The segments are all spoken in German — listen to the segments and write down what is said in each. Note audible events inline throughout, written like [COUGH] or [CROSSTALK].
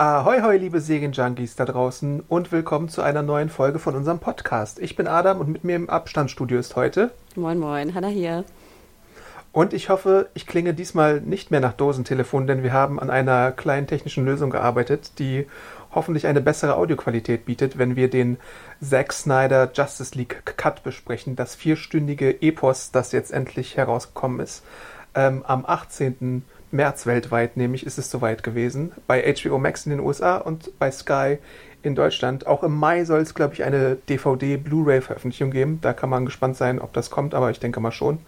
Ahoi, hoi, liebe Serienjunkies da draußen und willkommen zu einer neuen Folge von unserem Podcast. Ich bin Adam und mit mir im Abstandsstudio ist heute. Moin, moin, Hanna hier. Und ich hoffe, ich klinge diesmal nicht mehr nach Dosentelefon, denn wir haben an einer kleinen technischen Lösung gearbeitet, die hoffentlich eine bessere Audioqualität bietet, wenn wir den Zack Snyder Justice League Cut besprechen, das vierstündige Epos, das jetzt endlich herausgekommen ist. Ähm, am 18. März weltweit, nämlich ist es soweit gewesen. Bei HBO Max in den USA und bei Sky in Deutschland. Auch im Mai soll es, glaube ich, eine DVD-Blu-ray-Veröffentlichung geben. Da kann man gespannt sein, ob das kommt, aber ich denke mal schon.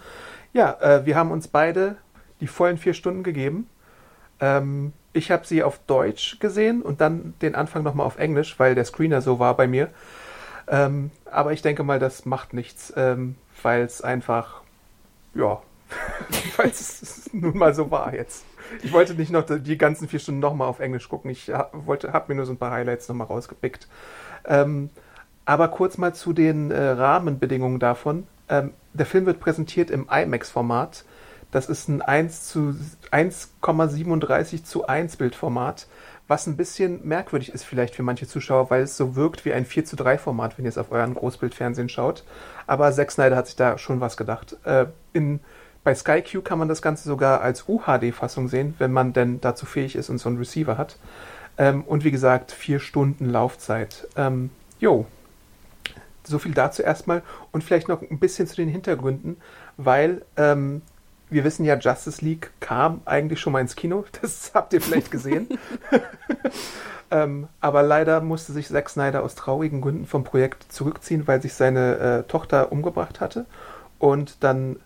Ja, äh, wir haben uns beide die vollen vier Stunden gegeben. Ähm, ich habe sie auf Deutsch gesehen und dann den Anfang nochmal auf Englisch, weil der Screener so war bei mir. Ähm, aber ich denke mal, das macht nichts, ähm, weil es einfach, ja, [LAUGHS] weil es nun mal so war jetzt. Ich wollte nicht noch die ganzen vier Stunden nochmal auf Englisch gucken. Ich wollte, habe mir nur so ein paar Highlights nochmal rausgepickt. Ähm, aber kurz mal zu den äh, Rahmenbedingungen davon. Ähm, der Film wird präsentiert im IMAX-Format. Das ist ein 1 zu 1,37 zu 1 Bildformat, was ein bisschen merkwürdig ist vielleicht für manche Zuschauer, weil es so wirkt wie ein 4 zu 3 Format, wenn ihr es auf euren Großbildfernsehen schaut. Aber Zack Snyder hat sich da schon was gedacht. Äh, in bei SkyQ kann man das Ganze sogar als UHD-Fassung sehen, wenn man denn dazu fähig ist und so einen Receiver hat. Ähm, und wie gesagt, vier Stunden Laufzeit. Ähm, jo, so viel dazu erstmal und vielleicht noch ein bisschen zu den Hintergründen, weil ähm, wir wissen ja, Justice League kam eigentlich schon mal ins Kino. [LAUGHS] Das habt ihr vielleicht gesehen. [LAUGHS] ähm, aber leider musste sich Zack Snyder aus traurigen Gründen vom Projekt zurückziehen, weil sich seine äh, Tochter umgebracht hatte. Und dann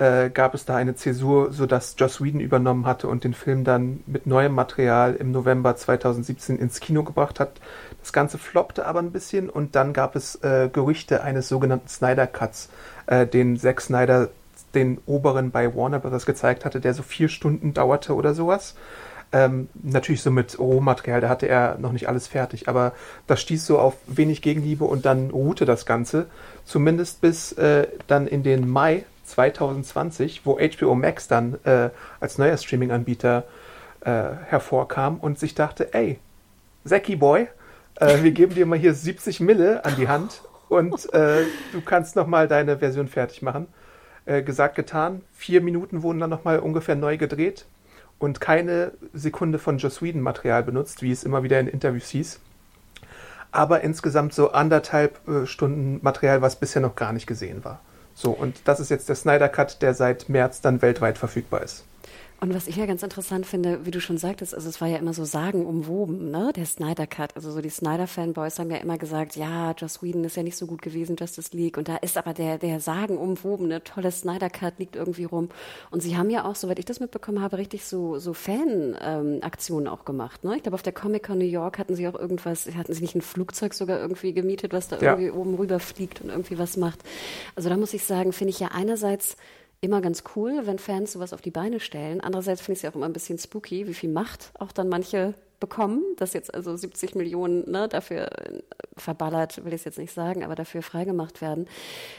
äh, gab es da eine Zäsur, sodass Joss Whedon übernommen hatte und den Film dann mit neuem Material im November 2017 ins Kino gebracht hat. Das Ganze floppte aber ein bisschen und dann gab es äh, Gerüchte eines sogenannten Snyder Cuts, äh, den Zack Snyder den oberen bei Warner Bros. gezeigt hatte, der so vier Stunden dauerte oder sowas. Ähm, natürlich so mit Rohmaterial, da hatte er noch nicht alles fertig, aber das stieß so auf wenig Gegenliebe und dann ruhte das Ganze, zumindest bis äh, dann in den Mai 2020, wo HBO Max dann äh, als neuer Streaming-Anbieter äh, hervorkam und sich dachte, ey, Zacky Boy, äh, wir geben dir mal hier 70 Mille an die Hand und äh, du kannst nochmal deine Version fertig machen. Äh, gesagt, getan. Vier Minuten wurden dann nochmal ungefähr neu gedreht und keine Sekunde von Joss Whedon Material benutzt, wie es immer wieder in Interviews hieß. Aber insgesamt so anderthalb äh, Stunden Material, was bisher noch gar nicht gesehen war. So, und das ist jetzt der Snyder Cut, der seit März dann weltweit verfügbar ist. Und was ich ja ganz interessant finde, wie du schon sagtest, also es war ja immer so sagenumwoben, ne, der Snyder Cut. Also so die Snyder-Fanboys haben ja immer gesagt, ja, Joss Whedon ist ja nicht so gut gewesen, Justice League. Und da ist aber der, der sagenumwobene, tolle Snyder Cut liegt irgendwie rum. Und sie haben ja auch, soweit ich das mitbekommen habe, richtig so, so Fan-Aktionen ähm, auch gemacht, ne. Ich glaube, auf der Comic-Con New York hatten sie auch irgendwas, hatten sie nicht ein Flugzeug sogar irgendwie gemietet, was da ja. irgendwie oben rüber fliegt und irgendwie was macht. Also da muss ich sagen, finde ich ja einerseits immer ganz cool, wenn Fans sowas auf die Beine stellen. Andererseits finde ich es ja auch immer ein bisschen spooky, wie viel Macht auch dann manche bekommen, dass jetzt also 70 Millionen ne, dafür äh, verballert, will ich es jetzt nicht sagen, aber dafür freigemacht werden.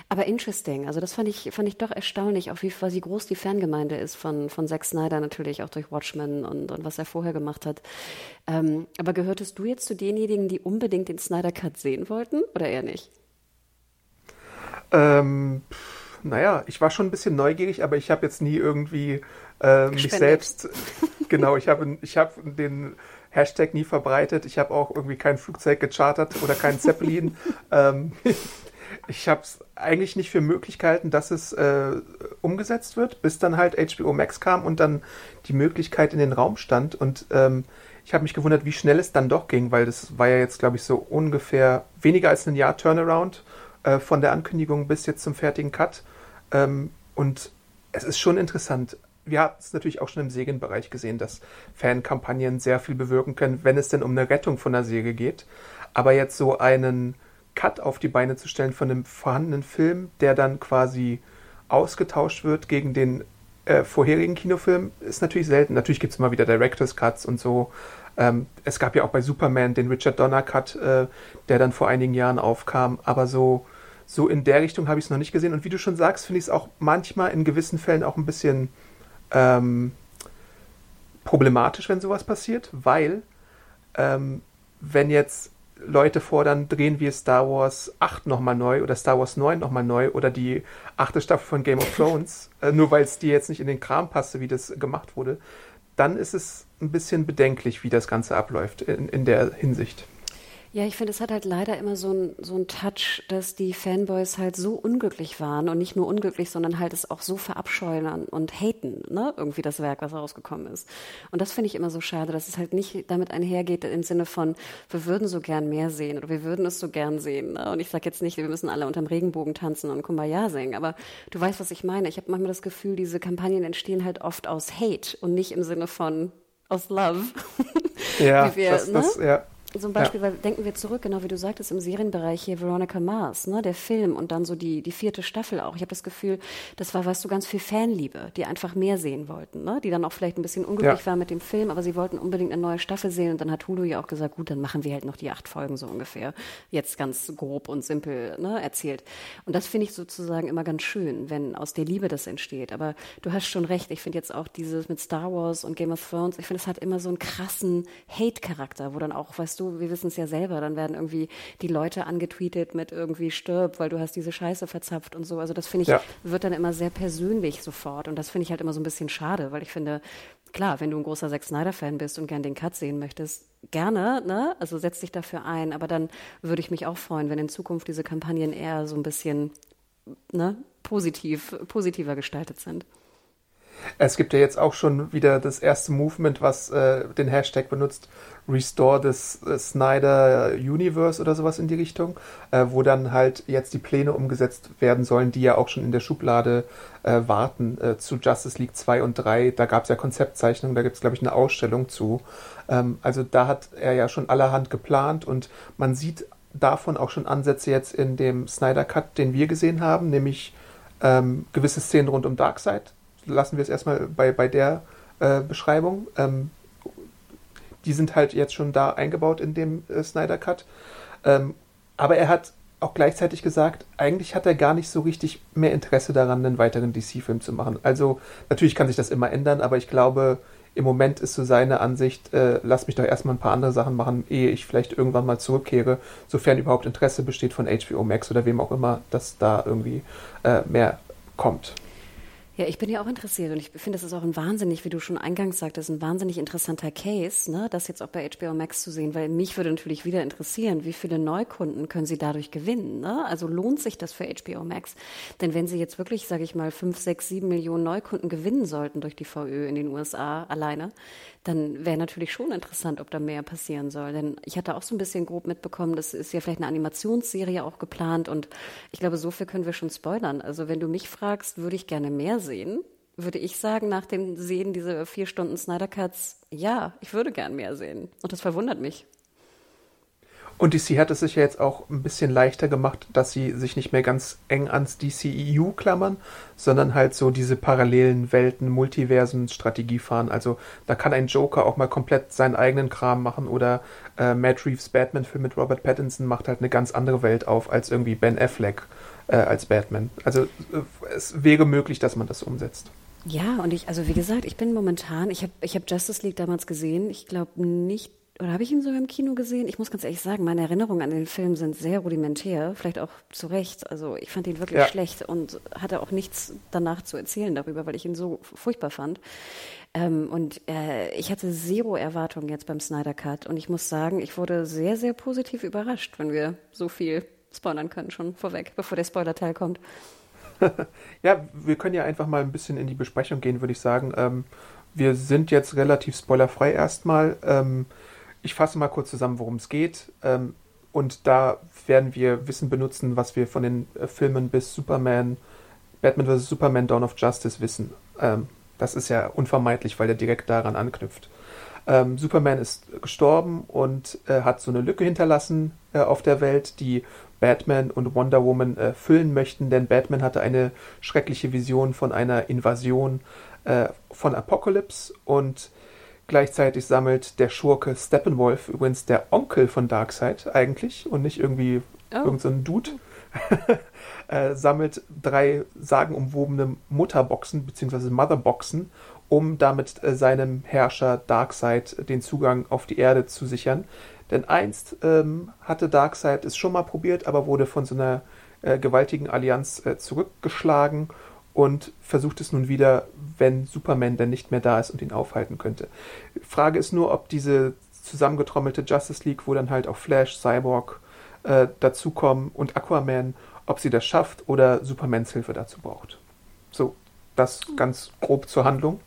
Aber interesting, also das fand ich, fand ich doch erstaunlich, auch wie quasi groß die Fangemeinde ist von, von Zack Snyder natürlich, auch durch Watchmen und, und was er vorher gemacht hat. Ähm, aber gehörtest du jetzt zu denjenigen, die unbedingt den Snyder Cut sehen wollten oder eher nicht? Ähm, naja, ich war schon ein bisschen neugierig, aber ich habe jetzt nie irgendwie äh, mich selbst, [LAUGHS] genau, ich habe ich hab den Hashtag nie verbreitet. Ich habe auch irgendwie kein Flugzeug gechartert oder keinen Zeppelin. [LAUGHS] ähm, [LAUGHS] ich habe es eigentlich nicht für möglich gehalten, dass es äh, umgesetzt wird, bis dann halt HBO Max kam und dann die Möglichkeit in den Raum stand. Und ähm, ich habe mich gewundert, wie schnell es dann doch ging, weil das war ja jetzt, glaube ich, so ungefähr weniger als ein Jahr Turnaround äh, von der Ankündigung bis jetzt zum fertigen Cut. Ähm, und es ist schon interessant. Wir haben es natürlich auch schon im Serienbereich gesehen, dass Fankampagnen sehr viel bewirken können, wenn es denn um eine Rettung von der Serie geht. Aber jetzt so einen Cut auf die Beine zu stellen von einem vorhandenen Film, der dann quasi ausgetauscht wird gegen den äh, vorherigen Kinofilm, ist natürlich selten. Natürlich gibt es immer wieder Director's Cuts und so. Ähm, es gab ja auch bei Superman den Richard Donner Cut, äh, der dann vor einigen Jahren aufkam, aber so so in der Richtung habe ich es noch nicht gesehen. Und wie du schon sagst, finde ich es auch manchmal in gewissen Fällen auch ein bisschen ähm, problematisch, wenn sowas passiert, weil ähm, wenn jetzt Leute fordern, drehen wir Star Wars 8 nochmal neu oder Star Wars 9 nochmal neu oder die achte Staffel von Game of [LAUGHS] Thrones, äh, nur weil es dir jetzt nicht in den Kram passte, wie das gemacht wurde, dann ist es ein bisschen bedenklich, wie das Ganze abläuft in, in der Hinsicht. Ja, ich finde, es hat halt leider immer so ein so Touch, dass die Fanboys halt so unglücklich waren und nicht nur unglücklich, sondern halt es auch so verabscheuen und haten, ne, irgendwie das Werk, was rausgekommen ist. Und das finde ich immer so schade, dass es halt nicht damit einhergeht im Sinne von, wir würden so gern mehr sehen oder wir würden es so gern sehen. Ne? Und ich sage jetzt nicht, wir müssen alle unterm Regenbogen tanzen und Kumbaya singen, aber du weißt, was ich meine. Ich habe manchmal das Gefühl, diese Kampagnen entstehen halt oft aus Hate und nicht im Sinne von aus Love. [LAUGHS] Ja, wir, das, ne? das, ja. Zum Beispiel, ja. weil denken wir zurück, genau wie du sagtest, im Serienbereich hier Veronica Mars, ne, der Film und dann so die, die vierte Staffel auch. Ich habe das Gefühl, das war, weißt du, ganz viel Fanliebe, die einfach mehr sehen wollten, ne, die dann auch vielleicht ein bisschen unglücklich ja. waren mit dem Film, aber sie wollten unbedingt eine neue Staffel sehen und dann hat Hulu ja auch gesagt, gut, dann machen wir halt noch die acht Folgen so ungefähr. Jetzt ganz grob und simpel ne, erzählt. Und das finde ich sozusagen immer ganz schön, wenn aus der Liebe das entsteht. Aber du hast schon recht, ich finde jetzt auch dieses mit Star Wars und Game of Thrones, ich finde, es hat immer so einen krassen Hate-Charakter, wo dann auch, weißt du, du, wir wissen es ja selber, dann werden irgendwie die Leute angetweetet mit irgendwie stirb, weil du hast diese Scheiße verzapft und so. Also das finde ich, ja. wird dann immer sehr persönlich sofort. Und das finde ich halt immer so ein bisschen schade, weil ich finde, klar, wenn du ein großer Zack Snyder-Fan bist und gern den Cut sehen möchtest, gerne, ne? Also setz dich dafür ein. Aber dann würde ich mich auch freuen, wenn in Zukunft diese Kampagnen eher so ein bisschen ne, positiv, positiver gestaltet sind. Es gibt ja jetzt auch schon wieder das erste Movement, was äh, den Hashtag benutzt, Restore the äh, Snyder Universe oder sowas in die Richtung, äh, wo dann halt jetzt die Pläne umgesetzt werden sollen, die ja auch schon in der Schublade äh, warten äh, zu Justice League 2 und 3. Da gab es ja Konzeptzeichnungen, da gibt es, glaube ich, eine Ausstellung zu. Ähm, also da hat er ja schon allerhand geplant und man sieht davon auch schon Ansätze jetzt in dem Snyder Cut, den wir gesehen haben, nämlich ähm, gewisse Szenen rund um Darkseid lassen wir es erstmal bei, bei der äh, Beschreibung. Ähm, die sind halt jetzt schon da eingebaut in dem äh, Snyder Cut. Ähm, aber er hat auch gleichzeitig gesagt, eigentlich hat er gar nicht so richtig mehr Interesse daran, einen weiteren DC-Film zu machen. Also natürlich kann sich das immer ändern, aber ich glaube, im Moment ist so seine Ansicht, äh, lass mich doch erstmal ein paar andere Sachen machen, ehe ich vielleicht irgendwann mal zurückkehre, sofern überhaupt Interesse besteht von HBO Max oder wem auch immer, dass da irgendwie äh, mehr kommt. Ja, ich bin ja auch interessiert und ich finde, das ist auch ein wahnsinnig, wie du schon eingangs sagtest, ein wahnsinnig interessanter Case, ne, das jetzt auch bei HBO Max zu sehen, weil mich würde natürlich wieder interessieren, wie viele Neukunden können sie dadurch gewinnen, ne? Also lohnt sich das für HBO Max? Denn wenn sie jetzt wirklich, sage ich mal, fünf, sechs, sieben Millionen Neukunden gewinnen sollten durch die VÖ in den USA alleine, dann wäre natürlich schon interessant, ob da mehr passieren soll. Denn ich hatte auch so ein bisschen grob mitbekommen, das ist ja vielleicht eine Animationsserie auch geplant und ich glaube, so viel können wir schon spoilern. Also wenn du mich fragst, würde ich gerne mehr sehen, würde ich sagen, nach dem Sehen dieser vier Stunden Snyder Cuts, ja, ich würde gern mehr sehen. Und das verwundert mich. Und DC hat es sich ja jetzt auch ein bisschen leichter gemacht, dass sie sich nicht mehr ganz eng ans DCEU klammern, sondern halt so diese parallelen Welten, Multiversen, Strategie fahren. Also da kann ein Joker auch mal komplett seinen eigenen Kram machen oder äh, Matt Reeves Batman-Film mit Robert Pattinson macht halt eine ganz andere Welt auf als irgendwie Ben Affleck äh, als Batman. Also äh, es wäre möglich, dass man das umsetzt. Ja, und ich, also wie gesagt, ich bin momentan, ich habe ich hab Justice League damals gesehen, ich glaube nicht oder habe ich ihn sogar im Kino gesehen? Ich muss ganz ehrlich sagen, meine Erinnerungen an den Film sind sehr rudimentär, vielleicht auch zu Recht. Also ich fand ihn wirklich ja. schlecht und hatte auch nichts danach zu erzählen darüber, weil ich ihn so furchtbar fand. Ähm, und äh, ich hatte zero Erwartungen jetzt beim Snyder Cut und ich muss sagen, ich wurde sehr, sehr positiv überrascht, wenn wir so viel spoilern können schon vorweg, bevor der Spoiler-Teil kommt. [LAUGHS] ja, wir können ja einfach mal ein bisschen in die Besprechung gehen, würde ich sagen. Ähm, wir sind jetzt relativ spoilerfrei erstmal. Ähm, ich fasse mal kurz zusammen, worum es geht. Ähm, und da werden wir Wissen benutzen, was wir von den äh, Filmen bis Superman, Batman vs. Superman, Dawn of Justice wissen. Ähm, das ist ja unvermeidlich, weil er direkt daran anknüpft. Ähm, Superman ist gestorben und äh, hat so eine Lücke hinterlassen äh, auf der Welt, die Batman und Wonder Woman äh, füllen möchten, denn Batman hatte eine schreckliche Vision von einer Invasion äh, von Apocalypse und gleichzeitig sammelt der Schurke Steppenwolf, übrigens der Onkel von Darkseid eigentlich und nicht irgendwie oh. irgendein so Dude, [LAUGHS] äh, sammelt drei sagenumwobene Mutterboxen bzw. Motherboxen, um damit äh, seinem Herrscher Darkseid den Zugang auf die Erde zu sichern. Denn einst ähm, hatte Darkseid es schon mal probiert, aber wurde von so einer äh, gewaltigen Allianz äh, zurückgeschlagen und versucht es nun wieder, wenn Superman denn nicht mehr da ist und ihn aufhalten könnte. Frage ist nur, ob diese zusammengetrommelte Justice League, wo dann halt auch Flash, Cyborg äh, dazukommen und Aquaman, ob sie das schafft oder Supermans Hilfe dazu braucht. So, das ganz grob zur Handlung.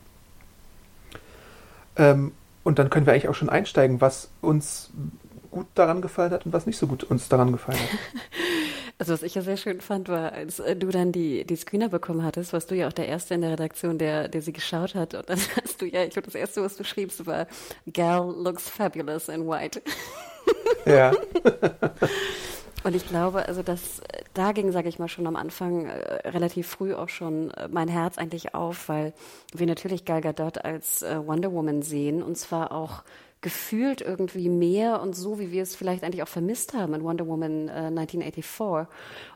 Ähm, und dann können wir eigentlich auch schon einsteigen, was uns gut daran gefallen hat und was nicht so gut uns daran gefallen hat. [LAUGHS] Also was ich ja sehr schön fand, war, als äh, du dann die, die Screener bekommen hattest, warst du ja auch der Erste in der Redaktion, der, der sie geschaut hat. Und dann [LAUGHS] hast du ja, ich glaube, das Erste, was du schriebst, war, Gal looks fabulous in white. [LAUGHS] Ja. Und ich glaube, also das, da ging, sage ich mal, schon am Anfang äh, relativ früh auch schon äh, mein Herz eigentlich auf, weil wir natürlich Gal Gadot als äh, Wonder Woman sehen und zwar auch gefühlt irgendwie mehr und so, wie wir es vielleicht eigentlich auch vermisst haben in Wonder Woman äh, 1984.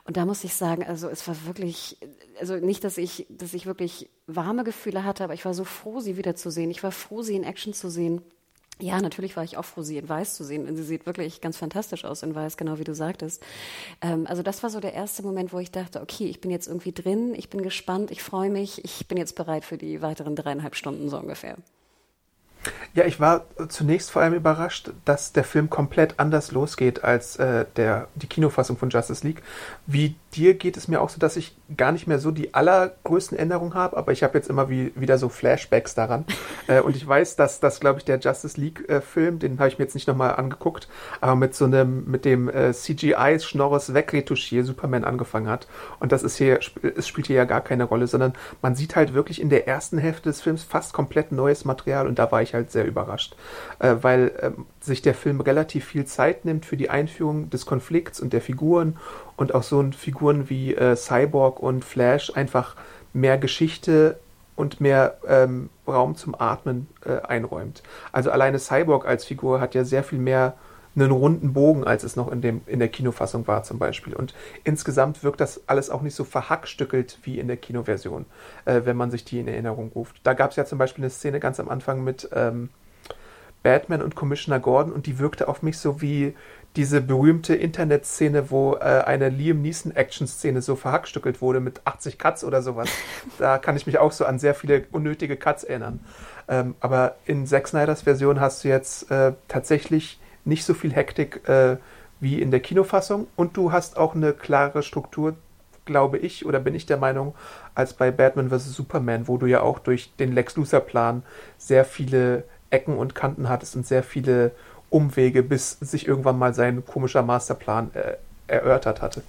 Und da muss ich sagen, also es war wirklich, also nicht, dass ich, dass ich wirklich warme Gefühle hatte, aber ich war so froh, sie wiederzusehen. Ich war froh, sie in Action zu sehen. Ja, natürlich war ich auch froh, sie in Weiß zu sehen. Und sie sieht wirklich ganz fantastisch aus in Weiß, genau wie du sagtest. Ähm, also das war so der erste Moment, wo ich dachte, okay, ich bin jetzt irgendwie drin, ich bin gespannt, ich freue mich, ich bin jetzt bereit für die weiteren dreieinhalb Stunden so ungefähr. Ja, ich war zunächst vor allem überrascht, dass der Film komplett anders losgeht als äh, der, die Kinofassung von Justice League. Wie dir geht es mir auch so, dass ich gar nicht mehr so die allergrößten Änderungen habe, aber ich habe jetzt immer wie, wieder so Flashbacks daran. [LAUGHS] äh, und ich weiß, dass das, glaube ich, der Justice League-Film, äh, den habe ich mir jetzt nicht nochmal angeguckt, aber mit so einem, mit dem äh, CGI-Schnorres wegretuschier Superman angefangen hat. Und das ist hier, es spielt hier ja gar keine Rolle, sondern man sieht halt wirklich in der ersten Hälfte des Films fast komplett neues Material und da war ich halt sehr überrascht, äh, weil ähm, sich der Film relativ viel Zeit nimmt für die Einführung des Konflikts und der Figuren und auch so Figuren wie äh, Cyborg und Flash einfach mehr Geschichte und mehr ähm, Raum zum Atmen äh, einräumt. Also alleine Cyborg als Figur hat ja sehr viel mehr einen runden Bogen, als es noch in, dem, in der Kinofassung war zum Beispiel. Und insgesamt wirkt das alles auch nicht so verhackstückelt wie in der Kinoversion, äh, wenn man sich die in Erinnerung ruft. Da gab es ja zum Beispiel eine Szene ganz am Anfang mit ähm, Batman und Commissioner Gordon und die wirkte auf mich so wie diese berühmte Internetszene, wo äh, eine Liam Neeson Action-Szene so verhackstückelt wurde mit 80 Cuts oder sowas. [LAUGHS] da kann ich mich auch so an sehr viele unnötige Cuts erinnern. Ähm, aber in Zack Snyders Version hast du jetzt äh, tatsächlich nicht so viel Hektik äh, wie in der Kinofassung und du hast auch eine klare Struktur, glaube ich, oder bin ich der Meinung, als bei Batman vs. Superman, wo du ja auch durch den Lex Luthor-Plan sehr viele Ecken und Kanten hattest und sehr viele Umwege, bis sich irgendwann mal sein komischer Masterplan äh, erörtert hatte.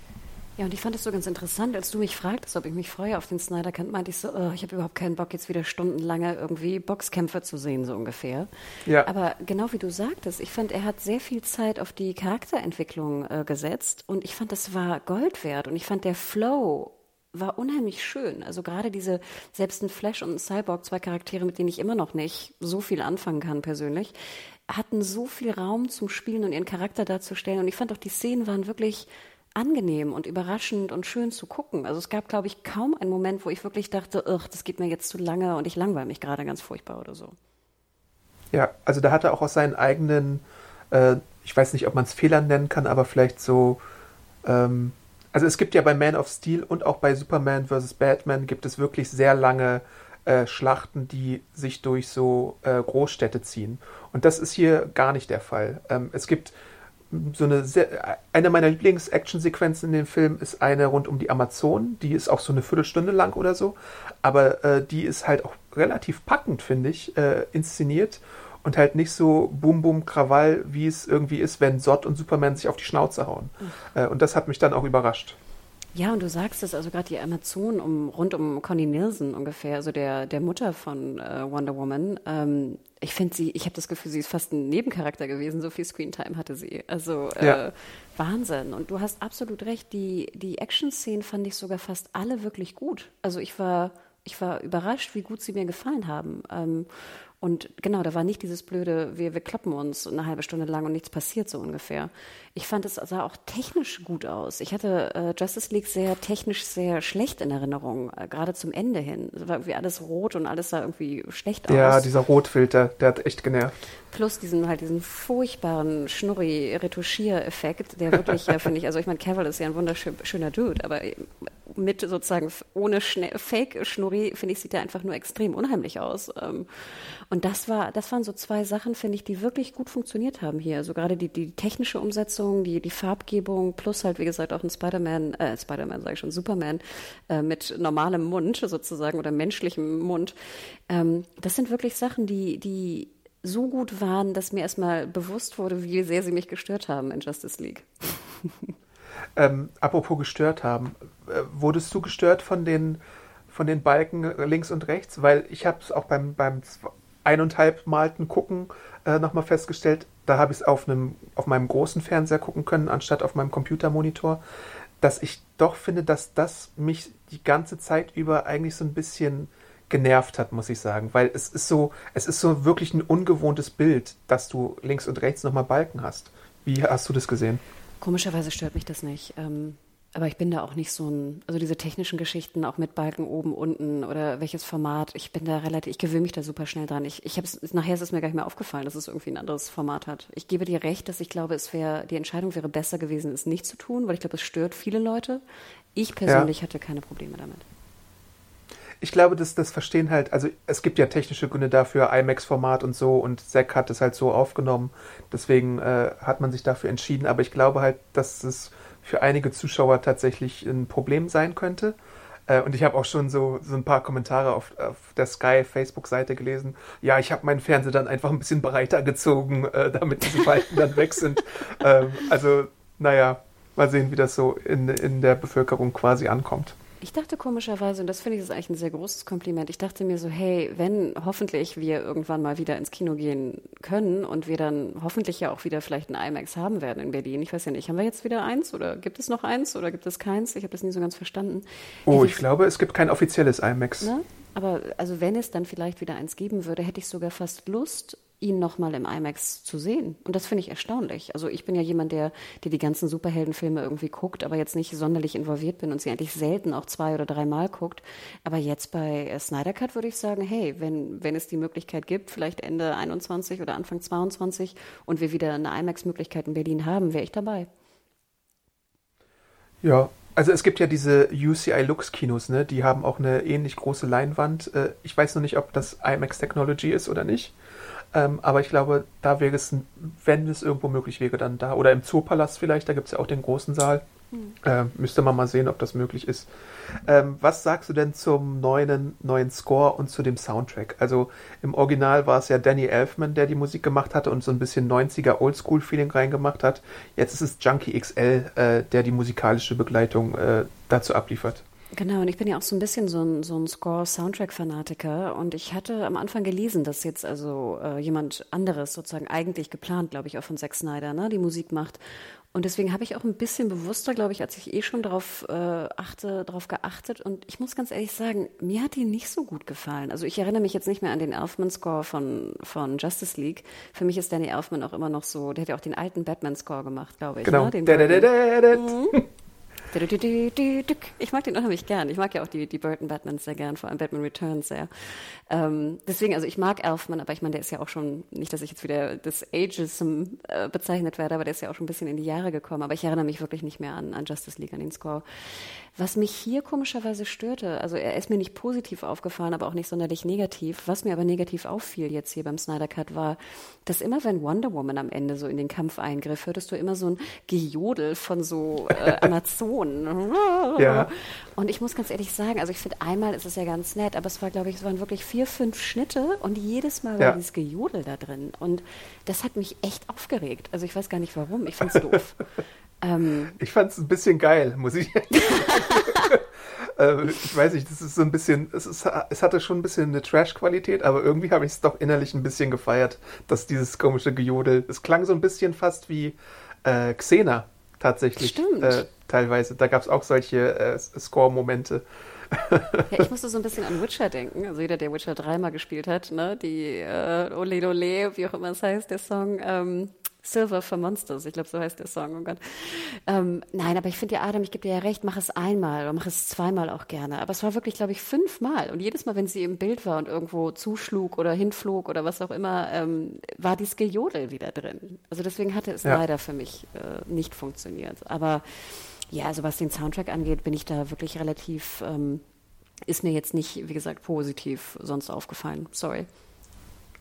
Ja, und ich fand es so ganz interessant, als du mich fragtest, ob ich mich freue auf den Snyder Cut, meinte ich so, oh, ich habe überhaupt keinen Bock, jetzt wieder stundenlange irgendwie Boxkämpfe zu sehen, so ungefähr. Ja. Aber genau wie du sagtest, ich fand, er hat sehr viel Zeit auf die Charakterentwicklung äh, gesetzt und ich fand, das war Gold wert und ich fand, der Flow war unheimlich schön. Also gerade diese, selbst ein Flash und ein Cyborg, zwei Charaktere, mit denen ich immer noch nicht so viel anfangen kann persönlich, hatten so viel Raum zum Spielen und ihren Charakter darzustellen. Und ich fand auch, die Szenen waren wirklich angenehm und überraschend und schön zu gucken. Also es gab, glaube ich, kaum einen Moment, wo ich wirklich dachte, das geht mir jetzt zu lange und ich langweile mich gerade ganz furchtbar oder so. Ja, also da hat er auch aus seinen eigenen, äh, ich weiß nicht, ob man es Fehlern nennen kann, aber vielleicht so, ähm, also es gibt ja bei Man of Steel und auch bei Superman vs. Batman gibt es wirklich sehr lange äh, Schlachten, die sich durch so äh, Großstädte ziehen. Und das ist hier gar nicht der Fall. Ähm, es gibt so eine sehr, eine meiner Lieblings-Action-Sequenzen in dem Film ist eine rund um die Amazonen. Die ist auch so eine Viertelstunde lang oder so. Aber äh, die ist halt auch relativ packend, finde ich, äh, inszeniert. und halt nicht so Boom Boom Krawall, wie es irgendwie ist, wenn Sod und Superman sich auf die Schnauze hauen. Mhm. Äh, und das hat mich dann auch überrascht. Ja, und du sagst es, also gerade die Amazon um, rund um Connie Nielsen ungefähr, also der, der Mutter von äh, Wonder Woman. Ähm, ich finde sie, ich habe das Gefühl, sie ist fast ein Nebencharakter gewesen, so viel Screentime hatte sie. Also äh, ja. Wahnsinn. Und du hast absolut recht, die, die Action-Szenen fand ich sogar fast alle wirklich gut. Also ich war, ich war überrascht, wie gut sie mir gefallen haben. Ähm, und genau, da war nicht dieses blöde, wir, wir kloppen uns eine halbe Stunde lang und nichts passiert so ungefähr. Ich fand es sah auch technisch gut aus. Ich hatte äh, Justice League sehr technisch sehr schlecht in Erinnerung, äh, gerade zum Ende hin. Es war irgendwie alles rot und alles sah irgendwie schlecht aus. Ja, dieser Rotfilter, der hat echt genervt. Plus diesen halt diesen furchtbaren Schnurri-Retuschier-Effekt, der wirklich, ja, finde ich, also ich meine, Cavill ist ja ein wunderschöner Dude, aber mit sozusagen ohne Fake-Schnurri, finde ich, sieht er einfach nur extrem unheimlich aus. Ähm, und das war, das waren so zwei Sachen, finde ich, die wirklich gut funktioniert haben hier. Also gerade die, die technische Umsetzung, die, die Farbgebung, plus halt, wie gesagt, auch ein Spider-Man, äh, Spider-Man sage ich schon, Superman, äh, mit normalem Mund sozusagen oder menschlichem Mund. Ähm, das sind wirklich Sachen, die, die so gut waren, dass mir erstmal bewusst wurde, wie sehr sie mich gestört haben in Justice League. [LAUGHS] Ähm, apropos gestört haben, äh, wurdest du gestört von den, von den Balken links und rechts? Weil ich habe es auch beim, beim eineinhalb Malten gucken äh, nochmal festgestellt, da habe ich es auf, auf meinem großen Fernseher gucken können, anstatt auf meinem Computermonitor, dass ich doch finde, dass das mich die ganze Zeit über eigentlich so ein bisschen genervt hat, muss ich sagen, weil es ist so, es ist so wirklich ein ungewohntes Bild, dass du links und rechts nochmal Balken hast. Wie hast du das gesehen? Komischerweise stört mich das nicht. Ähm, aber ich bin da auch nicht so ein, also diese technischen Geschichten auch mit Balken oben, unten oder welches Format, ich bin da relativ, ich gewöhne mich da super schnell dran. Ich, ich hab's, nachher ist es mir gar nicht mehr aufgefallen, dass es irgendwie ein anderes Format hat. Ich gebe dir recht, dass ich glaube, es wäre, die Entscheidung wäre besser gewesen, es nicht zu tun, weil ich glaube, es stört viele Leute. Ich persönlich ja. hatte keine Probleme damit. Ich glaube, dass das verstehen halt, also es gibt ja technische Gründe dafür, IMAX-Format und so und Zack hat es halt so aufgenommen, deswegen äh, hat man sich dafür entschieden, aber ich glaube halt, dass es für einige Zuschauer tatsächlich ein Problem sein könnte. Äh, und ich habe auch schon so, so ein paar Kommentare auf, auf der Sky Facebook-Seite gelesen. Ja, ich habe meinen Fernseher dann einfach ein bisschen breiter gezogen, äh, damit diese Balken dann weg sind. [LAUGHS] Ähm, also, naja, mal sehen, wie das so in, in der Bevölkerung quasi ankommt. Ich dachte komischerweise, und das finde ich ist eigentlich ein sehr großes Kompliment, ich dachte mir so, hey, wenn hoffentlich wir irgendwann mal wieder ins Kino gehen können und wir dann hoffentlich ja auch wieder vielleicht ein IMAX haben werden in Berlin. Ich weiß ja nicht, haben wir jetzt wieder eins oder gibt es noch eins oder gibt es keins? Ich habe das nie so ganz verstanden. Oh, ich, ich glaube, es gibt kein offizielles IMAX. Ne? Aber also wenn es dann vielleicht wieder eins geben würde, hätte ich sogar fast Lust, ihn nochmal im IMAX zu sehen. Und das finde ich erstaunlich. Also ich bin ja jemand, der, der die ganzen Superheldenfilme irgendwie guckt, aber jetzt nicht sonderlich involviert bin und sie eigentlich selten auch zwei oder dreimal guckt. Aber jetzt bei äh, Snyder Cut würde ich sagen, hey, wenn, wenn es die Möglichkeit gibt, vielleicht Ende 21 oder Anfang 22 und wir wieder eine IMAX-Möglichkeit in Berlin haben, wäre ich dabei. Ja, also es gibt ja diese UCI Lux Kinos, ne? Die haben auch eine ähnlich große Leinwand. Äh, ich weiß noch nicht, ob das IMAX Technology ist oder nicht. Ähm, aber ich glaube, da wäre es, wenn es irgendwo möglich wäre, dann da. Oder im Zoopalast vielleicht, da gibt es ja auch den großen Saal. Mhm. Äh, müsste man mal sehen, ob das möglich ist. Ähm, was sagst du denn zum neuen, neuen Score und zu dem Soundtrack? Also im Original war es ja Danny Elfman, der die Musik gemacht hatte und so ein bisschen 90er Oldschool-Feeling reingemacht hat. Jetzt ist es Junkie XL, äh, der die musikalische Begleitung äh, dazu abliefert. Genau, und ich bin ja auch so ein bisschen so ein, so ein Score-Soundtrack-Fanatiker und ich hatte am Anfang gelesen, dass jetzt also äh, jemand anderes sozusagen eigentlich geplant, glaube ich, auch von Zack Snyder, ne, die Musik macht. Und deswegen habe ich auch ein bisschen bewusster, glaube ich, als ich eh schon darauf äh, achte, darauf geachtet. Und ich muss ganz ehrlich sagen, mir hat die nicht so gut gefallen. Also ich erinnere mich jetzt nicht mehr an den Elfman-Score von, von Justice League. Für mich ist Danny Elfman auch immer noch so, der hat ja auch den alten Batman-Score gemacht, glaube ich. Genau. Ne? Den mhm. Ich mag den unheimlich gern. Ich mag ja auch die, die Burton Batmans sehr gern, vor allem Batman Returns sehr. Ähm, deswegen, also ich mag Elfman, aber ich meine, der ist ja auch schon, nicht, dass ich jetzt wieder des Ageism äh, bezeichnet werde, aber der ist ja auch schon ein bisschen in die Jahre gekommen. Aber ich erinnere mich wirklich nicht mehr an, an Justice League, an den Score. Was mich hier komischerweise störte, also er ist mir nicht positiv aufgefallen, aber auch nicht sonderlich negativ. Was mir aber negativ auffiel jetzt hier beim Snyder Cut war, dass immer wenn Wonder Woman am Ende so in den Kampf eingriff, hörtest du immer so ein Gejodel von so äh, [LAUGHS] Amazonen. Ja. Und ich muss ganz ehrlich sagen, also ich finde, einmal ist es ja ganz nett, aber es war, glaube ich, es waren wirklich vier, fünf Schnitte und jedes Mal war Ja. dieses Gejodel da drin. Und das hat mich echt aufgeregt. Also ich weiß gar nicht warum. Ich finde es doof. [LAUGHS] ähm, Ich fand es ein bisschen geil, muss ich. [LAUGHS] äh, ich weiß nicht, das ist so ein bisschen, es, ist, es hatte schon ein bisschen eine Trash-Qualität, aber irgendwie habe ich es doch innerlich ein bisschen gefeiert, dass dieses komische Gejodel, es klang so ein bisschen fast wie äh, Xena tatsächlich. Stimmt. Äh, teilweise. Da gab es auch solche äh, Score-Momente. Ja, ich musste so ein bisschen an Witcher denken. Also jeder, der Witcher dreimal gespielt hat, ne, die äh, Ole Ole, wie auch immer es heißt, der Song, ähm, Silver for Monsters, ich glaube, so heißt der Song, oh Gott. Ähm, nein, aber ich finde ja, Adam, ich gebe dir ja recht, mach es einmal oder mach es zweimal auch gerne. Aber es war wirklich, glaube ich, fünfmal. Und jedes Mal, wenn sie im Bild war und irgendwo zuschlug oder hinflog oder was auch immer, ähm, war dieses Gejodel wieder drin. Also deswegen hatte es Ja. leider für mich äh, nicht funktioniert. Aber ja, also was den Soundtrack angeht, bin ich da wirklich relativ, ähm, ist mir jetzt nicht, wie gesagt, positiv sonst aufgefallen. Sorry.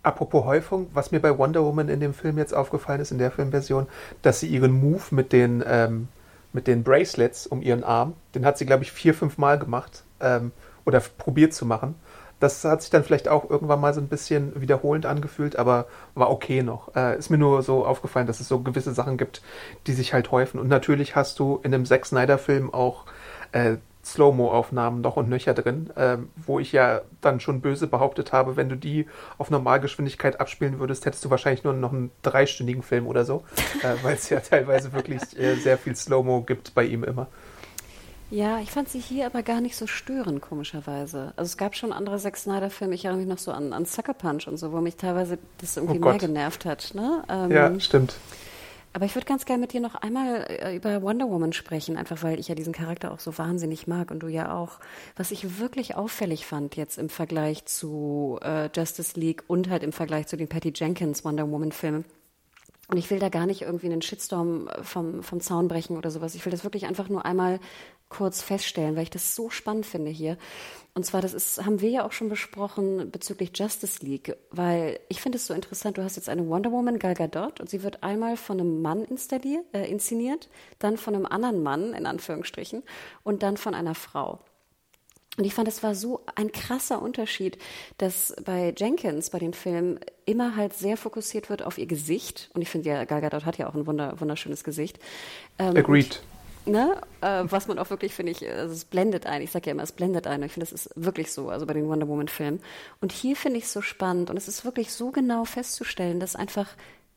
Apropos Häufung, was mir bei Wonder Woman in dem Film jetzt aufgefallen ist, in der Filmversion, dass sie ihren Move mit den, ähm, mit den Bracelets um ihren Arm, den hat sie, glaube ich, vier, fünf Mal gemacht ähm, oder probiert zu machen. Das hat sich dann vielleicht auch irgendwann mal so ein bisschen wiederholend angefühlt, aber war okay noch. Äh, ist mir nur so aufgefallen, dass es so gewisse Sachen gibt, die sich halt häufen. Und natürlich hast du in dem Zack Snyder-Film auch äh, Slow-Mo-Aufnahmen noch und nöcher drin, ähm, wo ich ja dann schon böse behauptet habe, wenn du die auf Normalgeschwindigkeit abspielen würdest, hättest du wahrscheinlich nur noch einen dreistündigen Film oder so, äh, [LAUGHS] weil es ja teilweise wirklich äh, sehr viel Slow-Mo gibt bei ihm immer. Ja, ich fand sie hier aber gar nicht so störend, komischerweise. Also es gab schon andere Zack Snyder-Filme, ich erinnere mich noch so an, an Sucker Punch und so, wo mich teilweise das irgendwie Oh mehr genervt hat. Ne? Ähm, Ja, stimmt. Aber ich würde ganz gerne mit dir noch einmal äh, über Wonder Woman sprechen, einfach weil ich ja diesen Charakter auch so wahnsinnig mag und du ja auch. Was ich wirklich auffällig fand jetzt im Vergleich zu äh, Justice League und halt im Vergleich zu den Patty Jenkins Wonder Woman Filmen. Und ich will da gar nicht irgendwie einen Shitstorm äh, vom, vom Zaun brechen oder sowas. Ich will das wirklich einfach nur einmal kurz feststellen, weil ich das so spannend finde hier. Und zwar, das ist, haben wir ja auch schon besprochen bezüglich Justice League, weil ich finde es so interessant, du hast jetzt eine Wonder Woman, Gal Gadot, und sie wird einmal von einem Mann installiert, äh, inszeniert, dann von einem anderen Mann, in Anführungsstrichen, und dann von einer Frau. Und ich fand, es war so ein krasser Unterschied, dass bei Jenkins, bei den Filmen, immer halt sehr fokussiert wird auf ihr Gesicht. Und ich finde ja, Gal Gadot hat ja auch ein wunder, wunderschönes Gesicht. Ähm, Agreed. Ne? Äh, was man auch wirklich, finde ich, also es blendet ein. Ich sage ja immer, es blendet ein. Und ich finde, das ist wirklich so, also bei den Wonder Woman-Filmen. Und hier finde ich es so spannend und es ist wirklich so genau festzustellen, dass einfach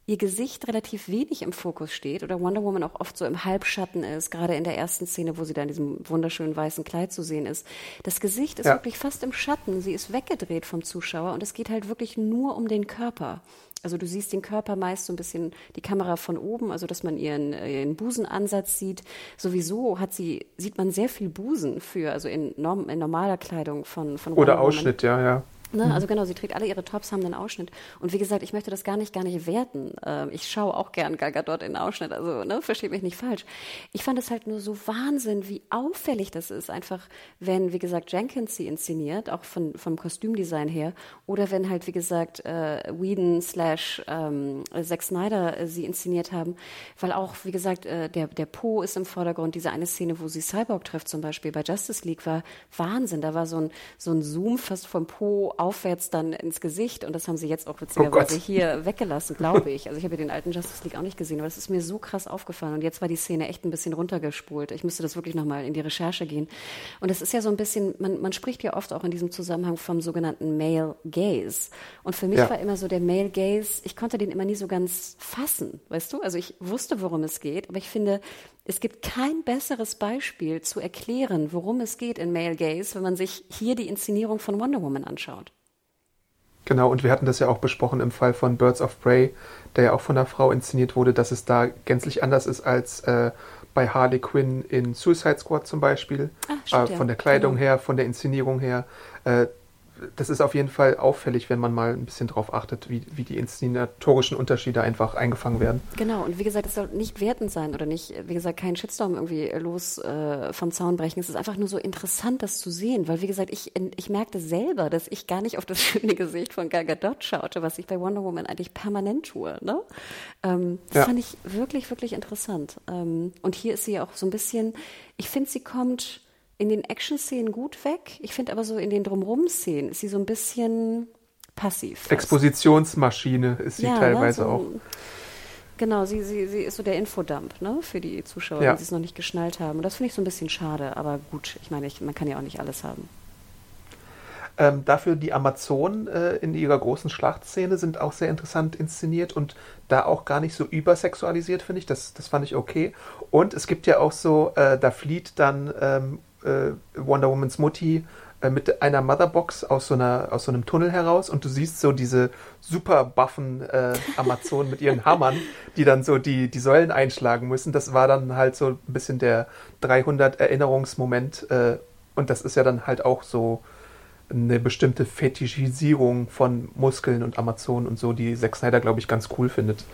ihr Gesicht relativ wenig im Fokus steht oder Wonder Woman auch oft so im Halbschatten ist, gerade in der ersten Szene, wo sie da in diesem wunderschönen weißen Kleid zu sehen ist. Das Gesicht ist Ja. wirklich fast im Schatten. Sie ist weggedreht vom Zuschauer und es geht halt wirklich nur um den Körper. Also du siehst den Körper meist so ein bisschen die Kamera von oben, also dass man ihren, äh, ihren Busenansatz sieht. Sowieso hat sie, sieht man sehr viel Busen für, also in, norm, in normaler Kleidung von, von Oder. Ausschnitt, ja, ja. Ne? Also genau, sie trägt alle ihre Tops, haben einen Ausschnitt. Und wie gesagt, ich möchte das gar nicht, gar nicht werten. Ähm, ich schaue auch gern Gal Gadot in Ausschnitt, also ne, versteht mich nicht falsch. Ich fand es halt nur so Wahnsinn, wie auffällig das ist, einfach wenn, wie gesagt, Jenkins sie inszeniert, auch von, vom Kostümdesign her, oder wenn halt, wie gesagt, äh, Whedon slash ähm, Zack Snyder äh, sie inszeniert haben, weil auch, wie gesagt, äh, der, der Po ist im Vordergrund. Diese eine Szene, wo sie Cyborg trifft, zum Beispiel bei Justice League, war Wahnsinn. Da war so ein, so ein Zoom fast vom Po aufwärts dann ins Gesicht und das haben sie jetzt auch witzigerweise Gott. hier weggelassen, glaube ich. Also ich habe ja den alten Justice League auch nicht gesehen, aber das ist mir so krass aufgefallen und jetzt war die Szene echt ein bisschen runtergespult. Ich müsste das wirklich nochmal in die Recherche gehen. Und es ist ja so ein bisschen, man, man spricht ja oft auch in diesem Zusammenhang vom sogenannten Male Gaze. Und für mich Ja. war immer so der Male Gaze, ich konnte den immer nie so ganz fassen, weißt du? Also ich wusste, worum es geht, aber ich finde, es gibt kein besseres Beispiel zu erklären, worum es geht in Male Gaze, wenn man sich hier die Inszenierung von Wonder Woman anschaut. Genau, und wir hatten das ja auch besprochen im Fall von Birds of Prey, der ja auch von einer Frau inszeniert wurde, dass es da gänzlich anders ist als äh, bei Harley Quinn in Suicide Squad zum Beispiel. Ah, stimmt, äh, von der Kleidung Genau. her, von der Inszenierung her. Äh, das ist auf jeden Fall auffällig, wenn man mal ein bisschen drauf achtet, wie, wie die inszenatorischen Unterschiede einfach eingefangen werden. Genau, und wie gesagt, es soll nicht wertend sein oder nicht, wie gesagt, kein Shitstorm irgendwie los äh, vom Zaun brechen. Es ist einfach nur so interessant, das zu sehen, weil wie gesagt, ich, ich merkte selber, dass ich gar nicht auf das [LAUGHS] schöne Gesicht von Gal Gadot schaute, was ich bei Wonder Woman eigentlich permanent tue. Ne? Ähm, das ja. fand ich wirklich, wirklich interessant. Ähm, und hier ist sie auch so ein bisschen, ich finde, sie kommt in den Action-Szenen gut weg. Ich finde aber so in den Drumrum-Szenen ist sie so ein bisschen passiv. Fast. Expositionsmaschine ist sie ja, ne, teilweise ne, so, auch. Genau, sie, sie, sie ist so der Infodump ne, für die Zuschauer, ja. die es noch nicht geschnallt haben. Und das finde ich so ein bisschen schade, aber gut, ich meine, ich, man kann ja auch nicht alles haben. Ähm, dafür die Amazonen äh, in ihrer großen Schlachtszene sind auch sehr interessant inszeniert und da auch gar nicht so übersexualisiert, finde ich. Das, das fand ich okay. Und es gibt ja auch so, äh, da flieht dann ähm, äh, Wonder Womans Mutti äh, mit einer Motherbox aus so, einer, aus so einem Tunnel heraus und du siehst so diese super buffen äh, Amazonen mit ihren Hammern, die dann so die, die Säulen einschlagen müssen. Das war dann halt so ein bisschen der 300 Erinnerungsmoment äh, und das ist ja dann halt auch so eine bestimmte Fetischisierung von Muskeln und Amazonen und so, die Zack Snyder, glaube ich, ganz cool findet.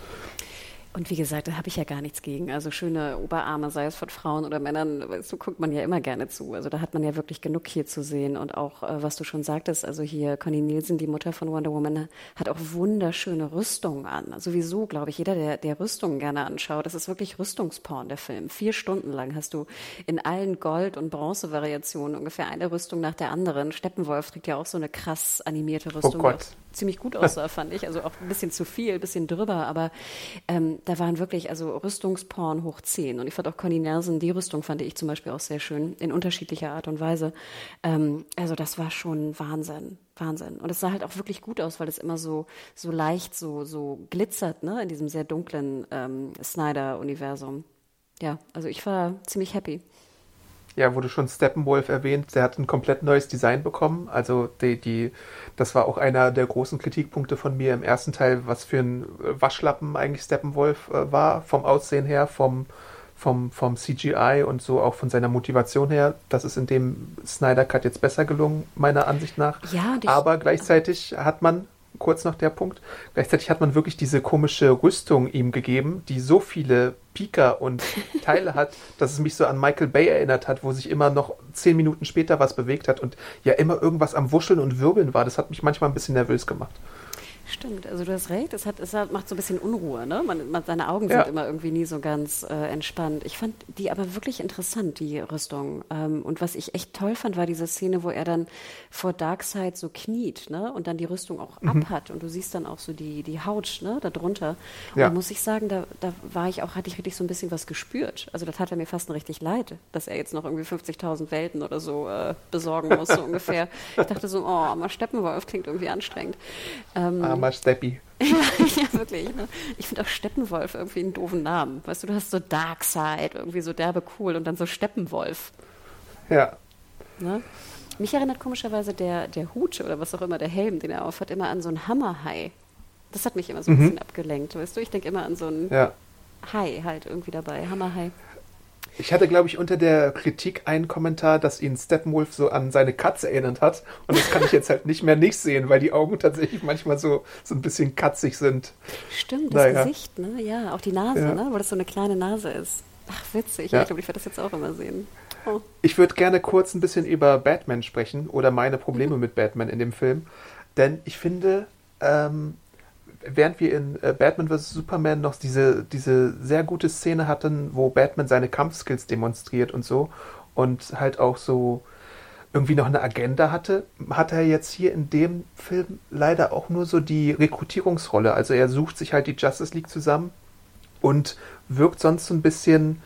Und wie gesagt, da habe ich ja gar nichts gegen. Also schöne Oberarme, sei es von Frauen oder Männern, so guckt man ja immer gerne zu. Also da hat man ja wirklich genug hier zu sehen. Und auch, äh, was du schon sagtest, also hier Connie Nielsen, die Mutter von Wonder Woman, hat auch wunderschöne Rüstungen an. Sowieso, glaube ich, jeder, der, der Rüstungen gerne anschaut, das ist wirklich Rüstungsporn, der Film. Vier Stunden lang hast du in allen Gold- und Bronze-Variationen ungefähr eine Rüstung nach der anderen. Steppenwolf trägt ja auch so eine krass animierte Rüstung. Oh Gott ziemlich gut aussah, fand ich. Also auch ein bisschen zu viel, ein bisschen drüber, aber ähm, da waren wirklich also Rüstungsporn hoch 10. Und ich fand auch Connie Nelson, die Rüstung fand ich zum Beispiel auch sehr schön, in unterschiedlicher Art und Weise. Ähm, also das war schon Wahnsinn. Wahnsinn. Und es sah halt auch wirklich gut aus, weil es immer so, so leicht, so, so glitzert, ne, in diesem sehr dunklen ähm, Snyder-Universum. Ja, also ich war ziemlich happy ja, wurde schon Steppenwolf erwähnt, der hat ein komplett neues Design bekommen. Also die, die, das war auch einer der großen Kritikpunkte von mir im ersten Teil, was für ein Waschlappen eigentlich Steppenwolf äh, war, vom Aussehen her, vom, vom, vom CGI und so auch von seiner Motivation her. Das ist in dem Snyder Cut jetzt besser gelungen, meiner Ansicht nach. Ja, Aber gleichzeitig hat man kurz noch der Punkt. Gleichzeitig hat man wirklich diese komische Rüstung ihm gegeben, die so viele Pika und Teile hat, dass es mich so an Michael Bay erinnert hat, wo sich immer noch zehn Minuten später was bewegt hat und ja immer irgendwas am Wuscheln und Wirbeln war. Das hat mich manchmal ein bisschen nervös gemacht. Stimmt, also du hast recht, es, hat, es macht so ein bisschen Unruhe, ne? Man, man seine Augen ja. sind immer irgendwie nie so ganz äh, entspannt. Ich fand die aber wirklich interessant, die Rüstung. Ähm, und was ich echt toll fand, war diese Szene, wo er dann vor Darkseid so kniet, ne? Und dann die Rüstung auch mhm. abhat und du siehst dann auch so die, die Haut, ne? Da drunter. Und ja. da muss ich sagen, da, da war ich auch, hatte ich wirklich so ein bisschen was gespürt. Also das hat er mir fast richtig leid, dass er jetzt noch irgendwie 50.000 Welten oder so äh, besorgen muss, so ungefähr. Ich dachte so, oh, mal Steppenwolf klingt irgendwie anstrengend. Ähm, armer Steppi. [LAUGHS] ja, wirklich. Ne? Ich finde auch Steppenwolf irgendwie einen doofen Namen. Weißt du, du hast so Darkseid, irgendwie so derbe cool und dann so Steppenwolf. Ja. Ne? Mich erinnert komischerweise der, der Hut oder was auch immer, der Helm, den er aufhat, immer an so einen Hammerhai. Das hat mich immer so ein mhm. bisschen abgelenkt, weißt du? Ich denke immer an so einen ja. Hai halt irgendwie dabei, Hammerhai. Ich hatte, glaube ich, unter der Kritik einen Kommentar, dass ihn Steppenwolf so an seine Katze erinnert hat. Und das kann ich jetzt halt nicht mehr nicht sehen, weil die Augen tatsächlich manchmal so, so ein bisschen katzig sind. Stimmt, das naja. Gesicht, ne? Ja, auch die Nase, ja. ne? Weil das so eine kleine Nase ist. Ach, witzig. Ja. Ich glaube, ich werde das jetzt auch immer sehen. Oh. Ich würde gerne kurz ein bisschen über Batman sprechen oder meine Probleme mhm. mit Batman in dem Film. Denn ich finde, ähm, während wir in äh, Batman vs. Superman noch diese, diese sehr gute Szene hatten, wo Batman seine Kampfskills demonstriert und so und halt auch so irgendwie noch eine Agenda hatte, hat er jetzt hier in dem Film leider auch nur so die Rekrutierungsrolle. Also er sucht sich halt die Justice League zusammen und wirkt sonst so ein bisschen,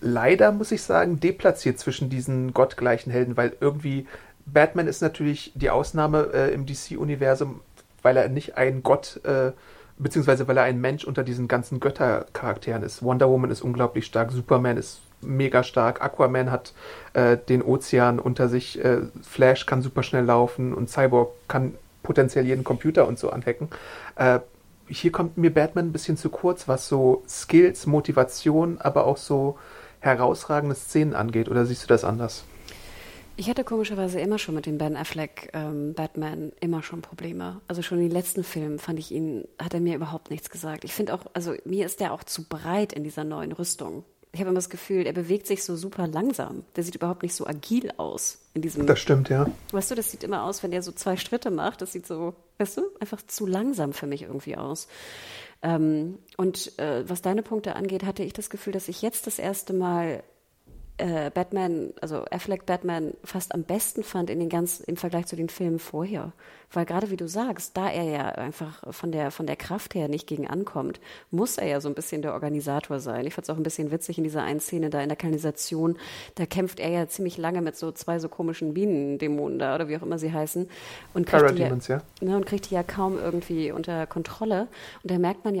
leider muss ich sagen, deplatziert zwischen diesen gottgleichen Helden, weil irgendwie Batman ist natürlich die Ausnahme äh, im DC-Universum, weil er nicht ein Gott, äh, beziehungsweise weil er ein Mensch unter diesen ganzen Göttercharakteren ist. Wonder Woman ist unglaublich stark, Superman ist mega stark, Aquaman hat äh, den Ozean unter sich, äh, Flash kann super schnell laufen und Cyborg kann potenziell jeden Computer und so anhacken. Äh, hier kommt mir Batman ein bisschen zu kurz, was so Skills, Motivation, aber auch so herausragende Szenen angeht. Oder siehst du das anders? Ich hatte komischerweise immer schon mit dem Ben Affleck ähm, Batman immer schon Probleme. Also schon in den letzten Filmen fand ich ihn, hat er mir überhaupt nichts gesagt. Ich finde auch, also mir ist der auch zu breit in dieser neuen Rüstung. Ich habe immer das Gefühl, er bewegt sich so super langsam. Der sieht überhaupt nicht so agil aus in diesem. Das stimmt, ja. Weißt du, das sieht immer aus, wenn er so zwei Schritte macht. Das sieht so, weißt du, einfach zu langsam für mich irgendwie aus. Ähm, und äh, was deine Punkte angeht, hatte ich das Gefühl, dass ich jetzt das erste Mal äh, Batman, also Affleck Batman fast am besten fand in den ganz, im Vergleich zu den Filmen vorher. Weil gerade wie du sagst, da er ja einfach von der, von der Kraft her nicht gegen ankommt, muss er ja so ein bisschen der Organisator sein. Ich fand es auch ein bisschen witzig in dieser einen Szene da in der Kanalisation. Da kämpft er ja ziemlich lange mit so zwei so komischen Bienendämonen da oder wie auch immer sie heißen. Und kriegt, die ja, ja. Ne, und kriegt die ja kaum irgendwie unter Kontrolle. Und da merkt man ja,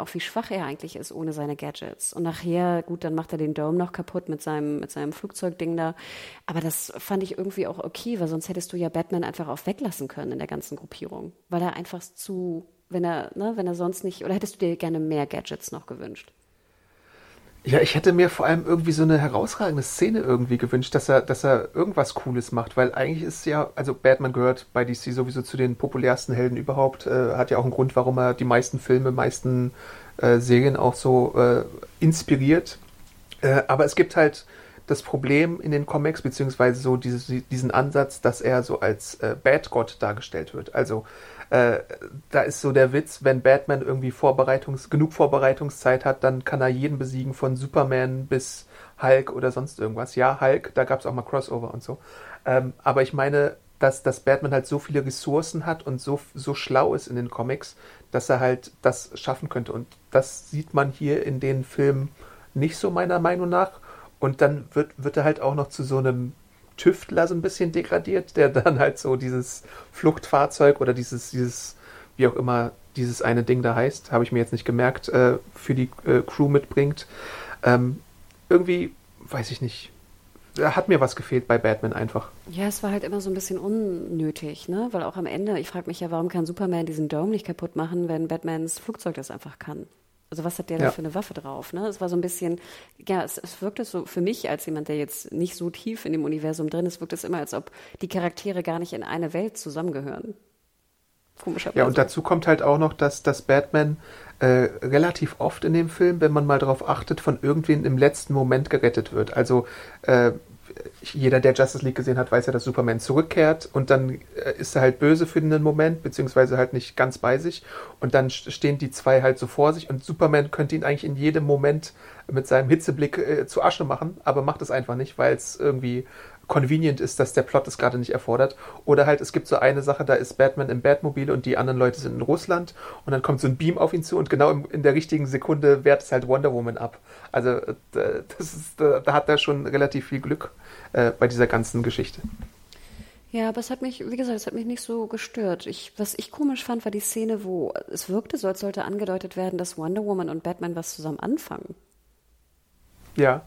auch wie schwach er eigentlich ist ohne seine Gadgets. Und nachher, gut, dann macht er den Dome noch kaputt mit seinem, mit seinem Flugzeugding da. Aber das fand ich irgendwie auch okay, weil sonst hättest du ja Batman einfach auch weglassen können in der ganzen Gruppierung. Weil er einfach zu, wenn er, ne, wenn er sonst nicht, oder hättest du dir gerne mehr Gadgets noch gewünscht? Ja, ich hätte mir vor allem irgendwie so eine herausragende Szene irgendwie gewünscht, dass er, dass er irgendwas Cooles macht, weil eigentlich ist ja, also Batman gehört bei DC sowieso zu den populärsten Helden überhaupt, äh, hat ja auch einen Grund, warum er die meisten Filme, meisten äh, Serien auch so äh, inspiriert. Äh, aber es gibt halt das Problem in den Comics, beziehungsweise so dieses, diesen Ansatz, dass er so als äh, Bad God dargestellt wird. Also äh, da ist so der Witz, wenn Batman irgendwie Vorbereitungs genug Vorbereitungszeit hat, dann kann er jeden besiegen, von Superman bis Hulk oder sonst irgendwas. Ja, Hulk, da gab es auch mal Crossover und so. Ähm, aber ich meine, dass, dass Batman halt so viele Ressourcen hat und so, so schlau ist in den Comics, dass er halt das schaffen könnte. Und das sieht man hier in den Filmen nicht so meiner Meinung nach. Und dann wird, wird er halt auch noch zu so einem Tüftler so ein bisschen degradiert, der dann halt so dieses Fluchtfahrzeug oder dieses, dieses, wie auch immer dieses eine Ding da heißt, habe ich mir jetzt nicht gemerkt, äh, für die äh, Crew mitbringt. Ähm, irgendwie, weiß ich nicht, hat mir was gefehlt bei Batman einfach. Ja, es war halt immer so ein bisschen unnötig, ne? Weil auch am Ende, ich frage mich ja, warum kann Superman diesen Dome nicht kaputt machen, wenn Batmans Flugzeug das einfach kann? Also was hat der ja. da für eine Waffe drauf? Ne? Es war so ein bisschen, ja, es, es wirkte so für mich als jemand, der jetzt nicht so tief in dem Universum drin ist, wirkt es immer, als ob die Charaktere gar nicht in eine Welt zusammengehören. Komischerweise. Ja, und dazu kommt halt auch noch, dass, dass Batman äh, relativ oft in dem Film, wenn man mal darauf achtet, von irgendwen im letzten Moment gerettet wird. Also äh, jeder, der Justice League gesehen hat, weiß ja, dass Superman zurückkehrt und dann äh, ist er halt böse für einen Moment, beziehungsweise halt nicht ganz bei sich und dann stehen die zwei halt so vor sich und Superman könnte ihn eigentlich in jedem Moment mit seinem Hitzeblick äh, zu Asche machen, aber macht es einfach nicht, weil es irgendwie convenient ist, dass der Plot es gerade nicht erfordert. Oder halt, es gibt so eine Sache, da ist Batman im Batmobil und die anderen Leute sind in Russland und dann kommt so ein Beam auf ihn zu und genau in der richtigen Sekunde wehrt es halt Wonder Woman ab. Also äh, das ist, da hat er schon relativ viel Glück äh, bei dieser ganzen Geschichte. Ja, aber es hat mich, wie gesagt, es hat mich nicht so gestört. Ich, was ich komisch fand, war die Szene, wo es wirkte, so als sollte angedeutet werden, dass Wonder Woman und Batman was zusammen anfangen. Ja.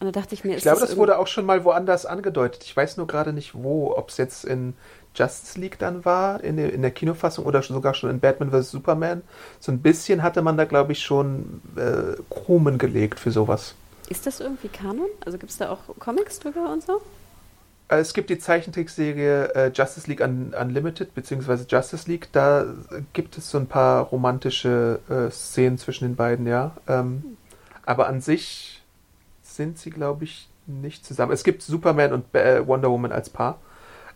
Und da dachte ich mir, ich glaube, das, das wurde auch schon mal woanders angedeutet. Ich weiß nur gerade nicht wo, ob es jetzt in Justice League dann war, in der, in der Kinofassung oder sogar schon in Batman vs. Superman. So ein bisschen hatte man da, glaube ich, schon äh, Krumen gelegt für sowas. Ist das irgendwie Kanon? Also gibt es da auch Comics drüber und so? Äh, es gibt die Zeichentrickserie äh, Justice League Un Unlimited beziehungsweise Justice League. Da gibt es so ein paar romantische äh, Szenen zwischen den beiden, ja. Ähm, aber an sich sind sie, glaube ich, nicht zusammen. Es gibt Superman und äh, Wonder Woman als Paar.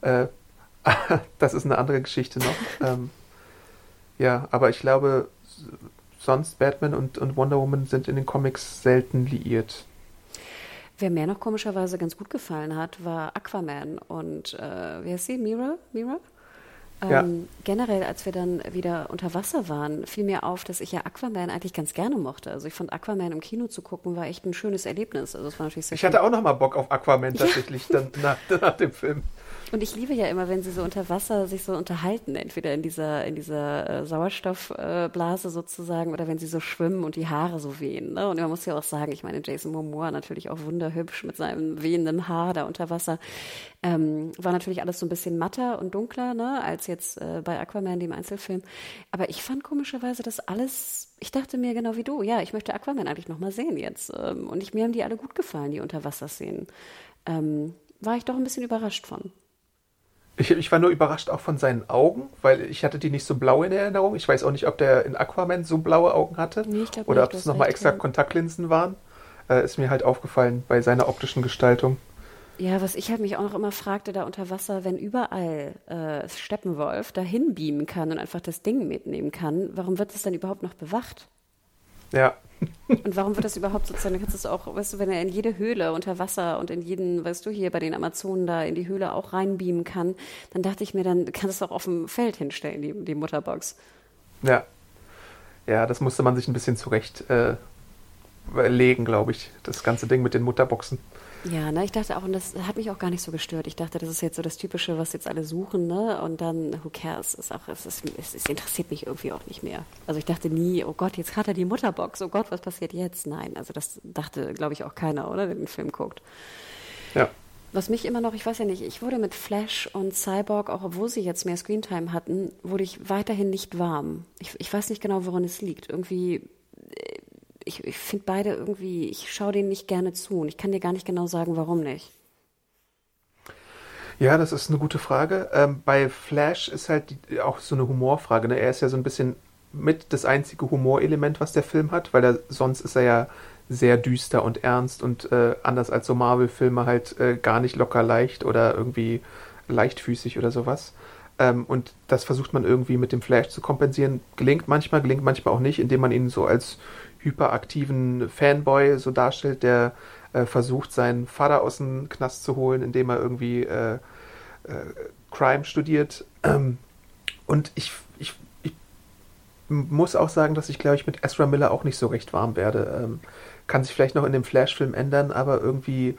Äh, [LAUGHS] das ist eine andere Geschichte noch. ähm, ja, aber ich glaube, sonst Batman und, und Wonder Woman sind in den Comics selten liiert. Wer mir noch komischerweise ganz gut gefallen hat, war Aquaman und äh, wie heißt sie? Mira? Mira? Ja. Ähm, generell, als wir dann wieder unter Wasser waren, fiel mir auf, dass ich ja Aquaman eigentlich ganz gerne mochte. Also ich fand Aquaman im Kino zu gucken, war echt ein schönes Erlebnis. Also es war natürlich sehr Ich hatte auch noch mal Bock auf Aquaman [LAUGHS] tatsächlich dann nach, nach dem Film. Und ich liebe ja immer, wenn sie so unter Wasser sich so unterhalten, entweder in dieser, in dieser äh, Sauerstoffblase äh, sozusagen oder wenn sie so schwimmen und die Haare so wehen. Ne? Und man muss ja auch sagen, ich meine, Jason Momoa natürlich auch wunderhübsch mit seinem wehenden Haar da unter Wasser. Ähm, war natürlich alles so ein bisschen matter und dunkler, ne, als jetzt äh, bei Aquaman, dem Einzelfilm. Aber ich fand komischerweise das alles, ich dachte mir genau wie du, ja, ich möchte Aquaman eigentlich nochmal sehen jetzt. Ähm, und ich, mir haben die alle gut gefallen, die Unterwasserszenen. Ähm, war ich doch ein bisschen überrascht von. Ich, ich, war nur überrascht auch von seinen Augen, weil ich hatte die nicht so blau in Erinnerung. Ich weiß auch nicht, ob der in Aquaman so blaue Augen hatte Nee, glaub oder ob es nochmal extra ja. Kontaktlinsen waren. Äh, ist mir halt aufgefallen bei seiner optischen Gestaltung. Ja, was ich halt mich auch noch immer fragte, da unter Wasser, wenn überall äh, Steppenwolf dahin beamen kann und einfach das Ding mitnehmen kann, warum wird das dann überhaupt noch bewacht? Ja, Und warum wird das überhaupt sozusagen, kannst du es auch, weißt du, wenn er in jede Höhle unter Wasser und in jeden, weißt du, hier bei den Amazonen da in die Höhle auch reinbeamen kann, dann dachte ich mir, dann kannst du es auch auf dem Feld hinstellen, die, die Mutterbox. ja. Ja, das musste man sich ein bisschen zurecht äh, legen, glaube ich. Das ganze Ding mit den Mutterboxen. Ja, ne, ich dachte auch, und das hat mich auch gar nicht so gestört. Ich dachte, das ist jetzt so das Typische, was jetzt alle suchen, ne? Und dann, who cares? Ist auch, es, ist, es, es interessiert mich irgendwie auch nicht mehr. Also ich dachte nie, oh Gott, jetzt hat er die Mutterbox, oh Gott, was passiert jetzt? Nein, also das dachte, glaube ich, auch keiner, oder, der den Film guckt. Ja. Was mich immer noch, ich weiß ja nicht, ich wurde mit Flash und Cyborg, auch obwohl sie jetzt mehr Screentime hatten, wurde ich weiterhin nicht warm. Ich, ich weiß nicht genau, woran es liegt. Irgendwie, ich, ich finde beide irgendwie, ich schaue denen nicht gerne zu und ich kann dir gar nicht genau sagen, warum nicht. Ja, das ist eine gute Frage. Ähm, bei Flash ist halt die, auch so eine Humorfrage. Ne? Er ist ja so ein bisschen mit das einzige Humorelement, was der Film hat, weil er, sonst ist er ja sehr düster und ernst und äh, anders als so Marvel-Filme halt äh, gar nicht locker leicht oder irgendwie leichtfüßig oder sowas. Ähm, und das versucht man irgendwie mit dem Flash zu kompensieren. Gelingt manchmal, gelingt manchmal auch nicht, indem man ihn so als hyperaktiven Fanboy so darstellt, der äh, versucht, seinen Vater aus dem Knast zu holen, indem er irgendwie äh, äh, Crime studiert. [CLEARS THROAT] Und ich, ich, ich muss auch sagen, dass ich, glaube ich, mit Ezra Miller auch nicht so recht warm werde. Ähm, kann sich vielleicht noch in dem Flash-Film ändern, aber irgendwie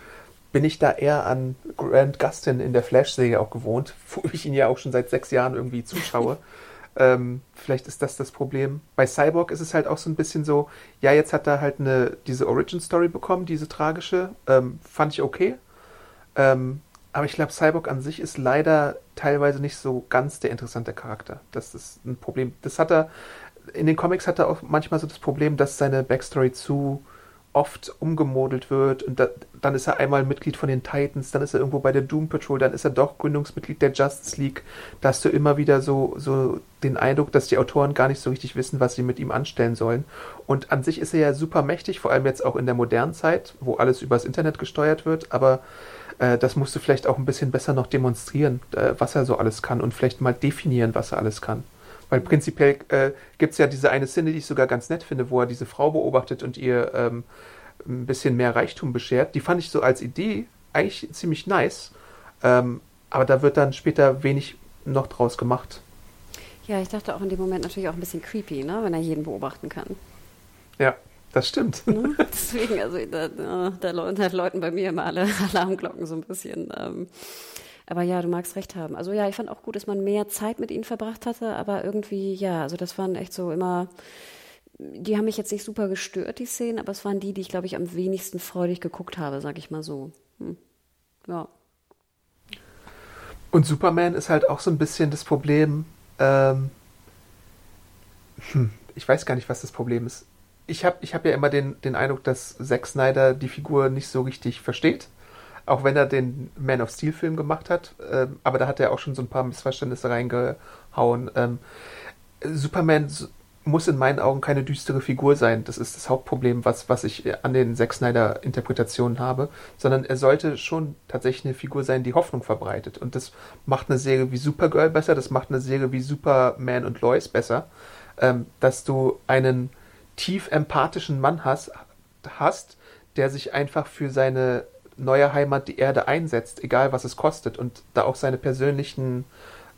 bin ich da eher an Grant Gustin in der Flash-Serie auch gewohnt, [LAUGHS] wo ich ihn ja auch schon seit sechs Jahren irgendwie zuschaue. [LAUGHS] ähm, vielleicht ist das das Problem. Bei Cyborg ist es halt auch so ein bisschen so, ja, jetzt hat er halt eine, diese Origin-Story bekommen, diese tragische, ähm, fand ich okay. Ähm, aber ich glaube, Cyborg an sich ist leider teilweise nicht so ganz der interessante Charakter. Das ist ein Problem. Das hat er, in den Comics hat er auch manchmal so das Problem, dass seine Backstory zu oft umgemodelt wird und da, dann ist er einmal Mitglied von den Titans, dann ist er irgendwo bei der Doom Patrol, dann ist er doch Gründungsmitglied der Justice League. Da hast du immer wieder so, so den Eindruck, dass die Autoren gar nicht so richtig wissen, was sie mit ihm anstellen sollen. Und an sich ist er ja super mächtig, vor allem jetzt auch in der modernen Zeit, wo alles übers Internet gesteuert wird, aber äh, das musst du vielleicht auch ein bisschen besser noch demonstrieren, äh, was er so alles kann und vielleicht mal definieren, was er alles kann. Weil prinzipiell äh, gibt es ja diese eine Szene, die ich sogar ganz nett finde, wo er diese Frau beobachtet und ihr ähm, ein bisschen mehr Reichtum beschert. Die fand ich so als Idee eigentlich ziemlich nice. Ähm, aber da wird dann später wenig noch draus gemacht. Ja, ich dachte auch in dem Moment natürlich auch ein bisschen creepy, ne, wenn er jeden beobachten kann. Ja, das stimmt. [LAUGHS] Ne? Deswegen, also da, da, da läuten bei mir immer alle [LAUGHS] Alarmglocken so ein bisschen. Ähm, aber ja, du magst recht haben. Also ja, ich fand auch gut, dass man mehr Zeit mit ihnen verbracht hatte, aber irgendwie, ja, also das waren echt so immer, die haben mich jetzt nicht super gestört, die Szenen, aber es waren die, die ich, glaube ich, am wenigsten freudig geguckt habe, sag ich mal so. Hm. Ja. Und Superman ist halt auch so ein bisschen das Problem. Ähm, hm, ich weiß gar nicht, was das Problem ist. Ich habe ich hab ja immer den, den Eindruck, dass Zack Snyder die Figur nicht so richtig versteht. Auch wenn er den Man of Steel Film gemacht hat. Ähm, aber da hat er auch schon so ein paar Missverständnisse reingehauen. Ähm, Superman muss in meinen Augen keine düstere Figur sein. Das ist das Hauptproblem, was, was ich an den Zack Snyder Interpretationen habe. Sondern er sollte schon tatsächlich eine Figur sein, die Hoffnung verbreitet. Und das macht eine Serie wie Supergirl besser. Das macht eine Serie wie Superman und Lois besser. Ähm, dass du einen tief empathischen Mann hast, hast, der sich einfach für seine neue Heimat, die Erde, einsetzt, egal was es kostet, und da auch seine persönlichen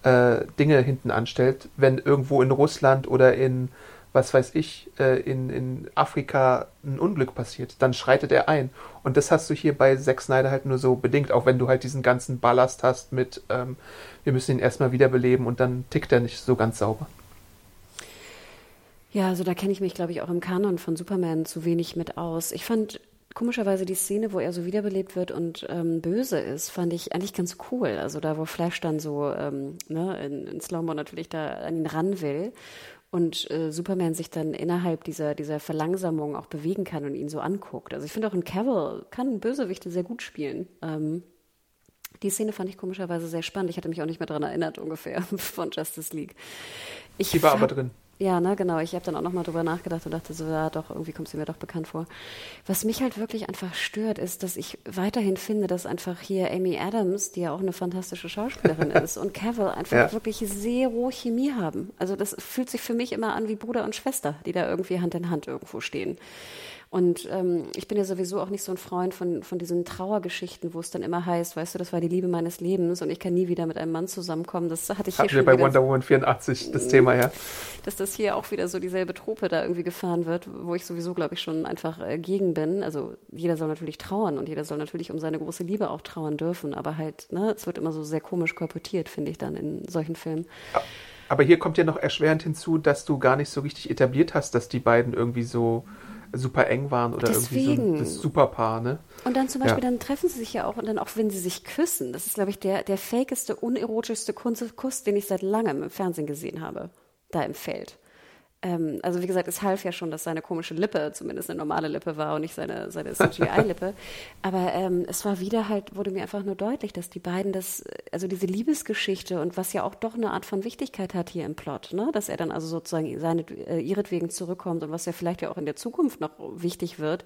äh, Dinge hinten anstellt, wenn irgendwo in Russland oder in, was weiß ich, äh, in, in Afrika ein Unglück passiert, dann schreitet er ein. Und das hast du hier bei Zack Snyder halt nur so bedingt, auch wenn du halt diesen ganzen Ballast hast mit, ähm, wir müssen ihn erstmal wiederbeleben und dann tickt er nicht so ganz sauber. Ja, also da kenne ich mich, glaube ich, auch im Kanon von Superman zu wenig mit aus. Ich fand komischerweise die Szene, wo er so wiederbelebt wird und ähm, böse ist, fand ich eigentlich ganz cool. Also da, wo Flash dann so ähm, ne, in, in Slow-Mo natürlich da an ihn ran will und äh, Superman sich dann innerhalb dieser, dieser Verlangsamung auch bewegen kann und ihn so anguckt. Also ich finde auch ein Cavill kann Bösewichte sehr gut spielen. Ähm, die Szene fand ich komischerweise sehr spannend. Ich hatte mich auch nicht mehr daran erinnert, ungefähr, [LAUGHS] von Justice League. Ich Die war aber drin. Ja, ne, genau. Ich habe dann auch nochmal drüber nachgedacht und dachte so, ja doch, irgendwie kommt sie mir doch bekannt vor. Was mich halt wirklich einfach stört, ist, dass ich weiterhin finde, dass einfach hier Amy Adams, die ja auch eine fantastische Schauspielerin [LAUGHS] ist, und Cavill einfach Ja. wirklich sehr rohe Chemie haben. Also das fühlt sich für mich immer an wie Bruder und Schwester, die da irgendwie Hand in Hand irgendwo stehen. Und ähm, ich bin ja sowieso auch nicht so ein Freund von, von diesen Trauergeschichten, wo es dann immer heißt, weißt du, das war die Liebe meines Lebens und ich kann nie wieder mit einem Mann zusammenkommen. Das hatte ich hier Hatten wir schon bei Wonder Woman 84 das Thema, ja. dass das hier auch wieder so dieselbe Trope da irgendwie gefahren wird, wo ich sowieso, glaube ich, schon einfach äh, gegen bin. Also jeder soll natürlich trauern und jeder soll natürlich um seine große Liebe auch trauern dürfen, aber halt, ne, es wird immer so sehr komisch kolportiert, finde ich dann in solchen Filmen. Aber hier kommt ja noch erschwerend hinzu, dass du gar nicht so richtig etabliert hast, dass die beiden irgendwie so super eng waren oder irgendwie so Deswegen. ein, das Superpaar, ne? Und dann zum Beispiel, Ja. dann treffen sie sich ja auch und dann auch, wenn sie sich küssen. Das ist, glaube ich, der, der fakeste, unerotischste Kuss, den ich seit langem im Fernsehen gesehen habe, da im Feld. Ähm, also wie gesagt, es half ja schon, dass seine komische Lippe zumindest eine normale Lippe war und nicht seine, seine CGI-Lippe. Aber ähm, es war wieder halt, wurde mir einfach nur deutlich, dass die beiden das, also diese Liebesgeschichte und was ja auch doch eine Art von Wichtigkeit hat hier im Plot, ne? dass er dann also sozusagen seine, äh, ihretwegen zurückkommt und was ja vielleicht ja auch in der Zukunft noch wichtig wird,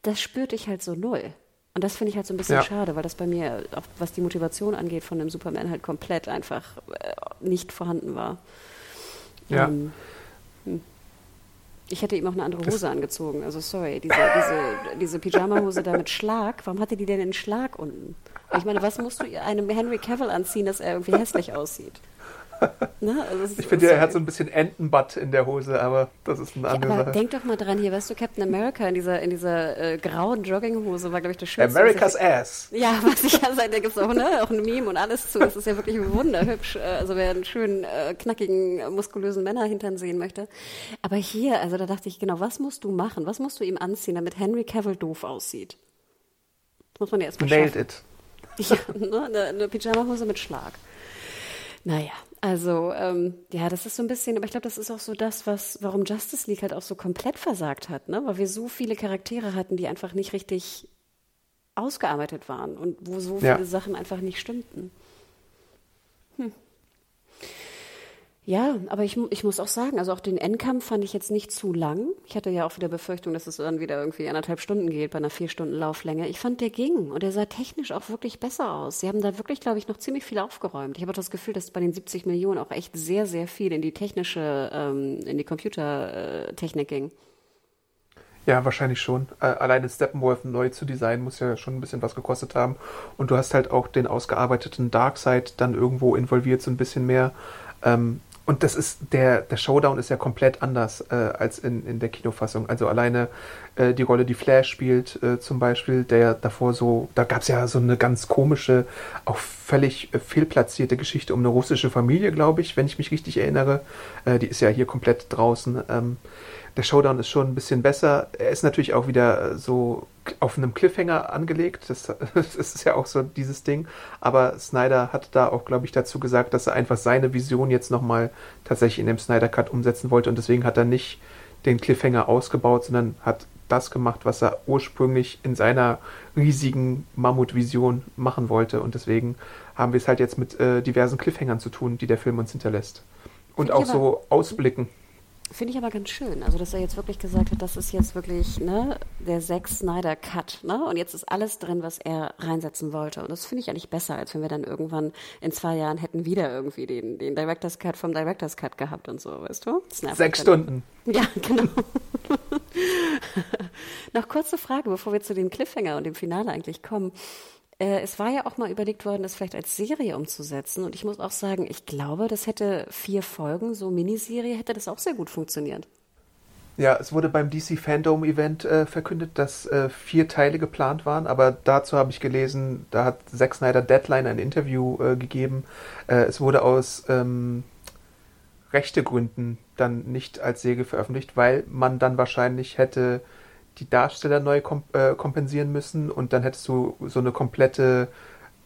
das spürte ich halt so null. Und das finde ich halt so ein bisschen Ja. schade, weil das bei mir, auch was die Motivation angeht, von dem Superman halt komplett einfach äh, nicht vorhanden war. Ja. Ähm, hm. ich hätte ihm auch eine andere Hose angezogen. Also sorry, diese, diese, diese Pyjama-Hose da mit Schlag, warum hatte die denn einen Schlag unten? Ich meine, was musst du einem Henry Cavill anziehen, dass er irgendwie hässlich aussieht? Ne? Also es Ich finde, ja, er hat so ein bisschen Entenbutt in der Hose, aber das ist eine Ja, andere aber Sache. denk doch mal dran, hier, weißt du, Captain America in dieser, in dieser äh, grauen Jogginghose war, glaube ich, das Schönste. America's ich- Ass. Ja, [LAUGHS] was ich ja seit, da gibt's auch, ne, auch ein Meme und alles zu. Das ist ja wirklich wunderhübsch. Äh, Also wer einen schönen, äh, knackigen, muskulösen Männer hintern sehen möchte. Aber hier, also da dachte ich, genau, was musst du machen? Was musst du ihm anziehen, damit Henry Cavill doof aussieht? Das muss man ja erstmal Nailed schaffen. it. [LAUGHS] Ja, ne, eine, eine Pyjamahose mit Schlag. Naja, also ähm, ja, das ist so ein bisschen, aber ich glaube, das ist auch so das, was, warum Justice League halt auch so komplett versagt hat, ne? Weil wir so viele Charaktere hatten, die einfach nicht richtig ausgearbeitet waren und wo so Ja. viele Sachen einfach nicht stimmten. Ja, aber ich, ich muss auch sagen, also auch den Endkampf fand ich jetzt nicht zu lang. Ich hatte ja auch wieder Befürchtung, dass es dann wieder irgendwie anderthalb Stunden geht bei einer vier Stunden Lauflänge. Ich fand, der ging und der sah technisch auch wirklich besser aus. Sie haben da wirklich, glaube ich, noch ziemlich viel aufgeräumt. Ich habe auch das Gefühl, dass bei den 70 Millionen auch echt sehr, sehr viel in die technische, ähm, in die Computertechnik ging. Ja, wahrscheinlich schon. Äh, alleine Steppenwolf neu zu designen muss ja schon ein bisschen was gekostet haben. Und du hast halt auch den ausgearbeiteten Darkseid dann irgendwo involviert, so ein bisschen mehr. Ähm, und das ist, der, der Showdown ist ja komplett anders äh, als in, in der Kinofassung. Also alleine äh, die Rolle, die Flash spielt, äh, zum Beispiel, der davor so, da gab es ja so eine ganz komische, auch völlig äh, fehlplatzierte Geschichte um eine russische Familie, glaube ich, wenn ich mich richtig erinnere. Äh, die ist ja hier komplett draußen. Ähm, der Showdown ist schon ein bisschen besser. Er ist natürlich auch wieder so auf einem Cliffhanger angelegt. Das, [LAUGHS] das ist ja auch so dieses Ding. Aber Snyder hat da auch, glaube ich, dazu gesagt, dass er einfach seine Vision jetzt nochmal tatsächlich in dem Snyder Cut umsetzen wollte. Und deswegen hat er nicht den Cliffhanger ausgebaut, sondern hat das gemacht, was er ursprünglich in seiner riesigen Mammutvision machen wollte. Und deswegen haben wir es halt jetzt mit äh, diversen Cliffhangern zu tun, die der Film uns hinterlässt. Und auch so Ausblicken. Finde ich aber ganz schön. Also, dass er jetzt wirklich gesagt hat, das ist jetzt wirklich ne, der Zack Snyder Cut. Ne? Und jetzt ist alles drin, was er reinsetzen wollte. Und das finde ich eigentlich besser, als wenn wir dann irgendwann in zwei Jahren hätten wieder irgendwie den, den Director's Cut vom Director's Cut gehabt und so, weißt du? Sechs Stunden. Ja, [LAUGHS] genau. Noch kurze Frage, bevor wir zu dem Cliffhanger und dem Finale eigentlich kommen. Äh, es war ja auch mal überlegt worden, das vielleicht als Serie umzusetzen. Und ich muss auch sagen, ich glaube, das hätte vier Folgen, so Miniserie, hätte das auch sehr gut funktioniert. Ja, es wurde beim DC Fandom Event äh, verkündet, dass äh, vier Teile geplant waren, aber dazu habe ich gelesen, da hat Zack Snyder Deadline ein Interview äh, gegeben. Äh, es wurde aus ähm, Rechtegründen dann nicht als Serie veröffentlicht, weil man dann wahrscheinlich hätte die Darsteller neu komp äh, kompensieren müssen und dann hättest du so eine komplette,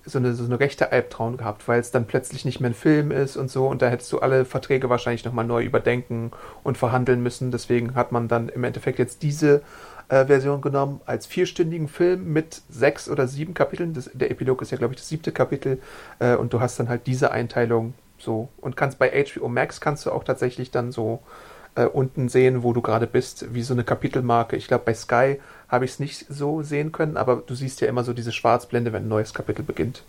so eine, so eine rechte Albtraum gehabt, weil es dann plötzlich nicht mehr ein Film ist und so und da hättest du alle Verträge wahrscheinlich nochmal neu überdenken und verhandeln müssen. Deswegen hat man dann im Endeffekt jetzt diese äh, Version genommen als vierstündigen Film mit sechs oder sieben Kapiteln. Das, der Epilog ist ja, glaube ich, das siebte Kapitel äh, und du hast dann halt diese Einteilung so und kannst bei HBO Max kannst du auch tatsächlich dann so äh, unten sehen, wo du gerade bist, wie so eine Kapitelmarke. Ich glaube, bei Sky habe ich es nicht so sehen können, aber du siehst ja immer so diese Schwarzblende, wenn ein neues Kapitel beginnt.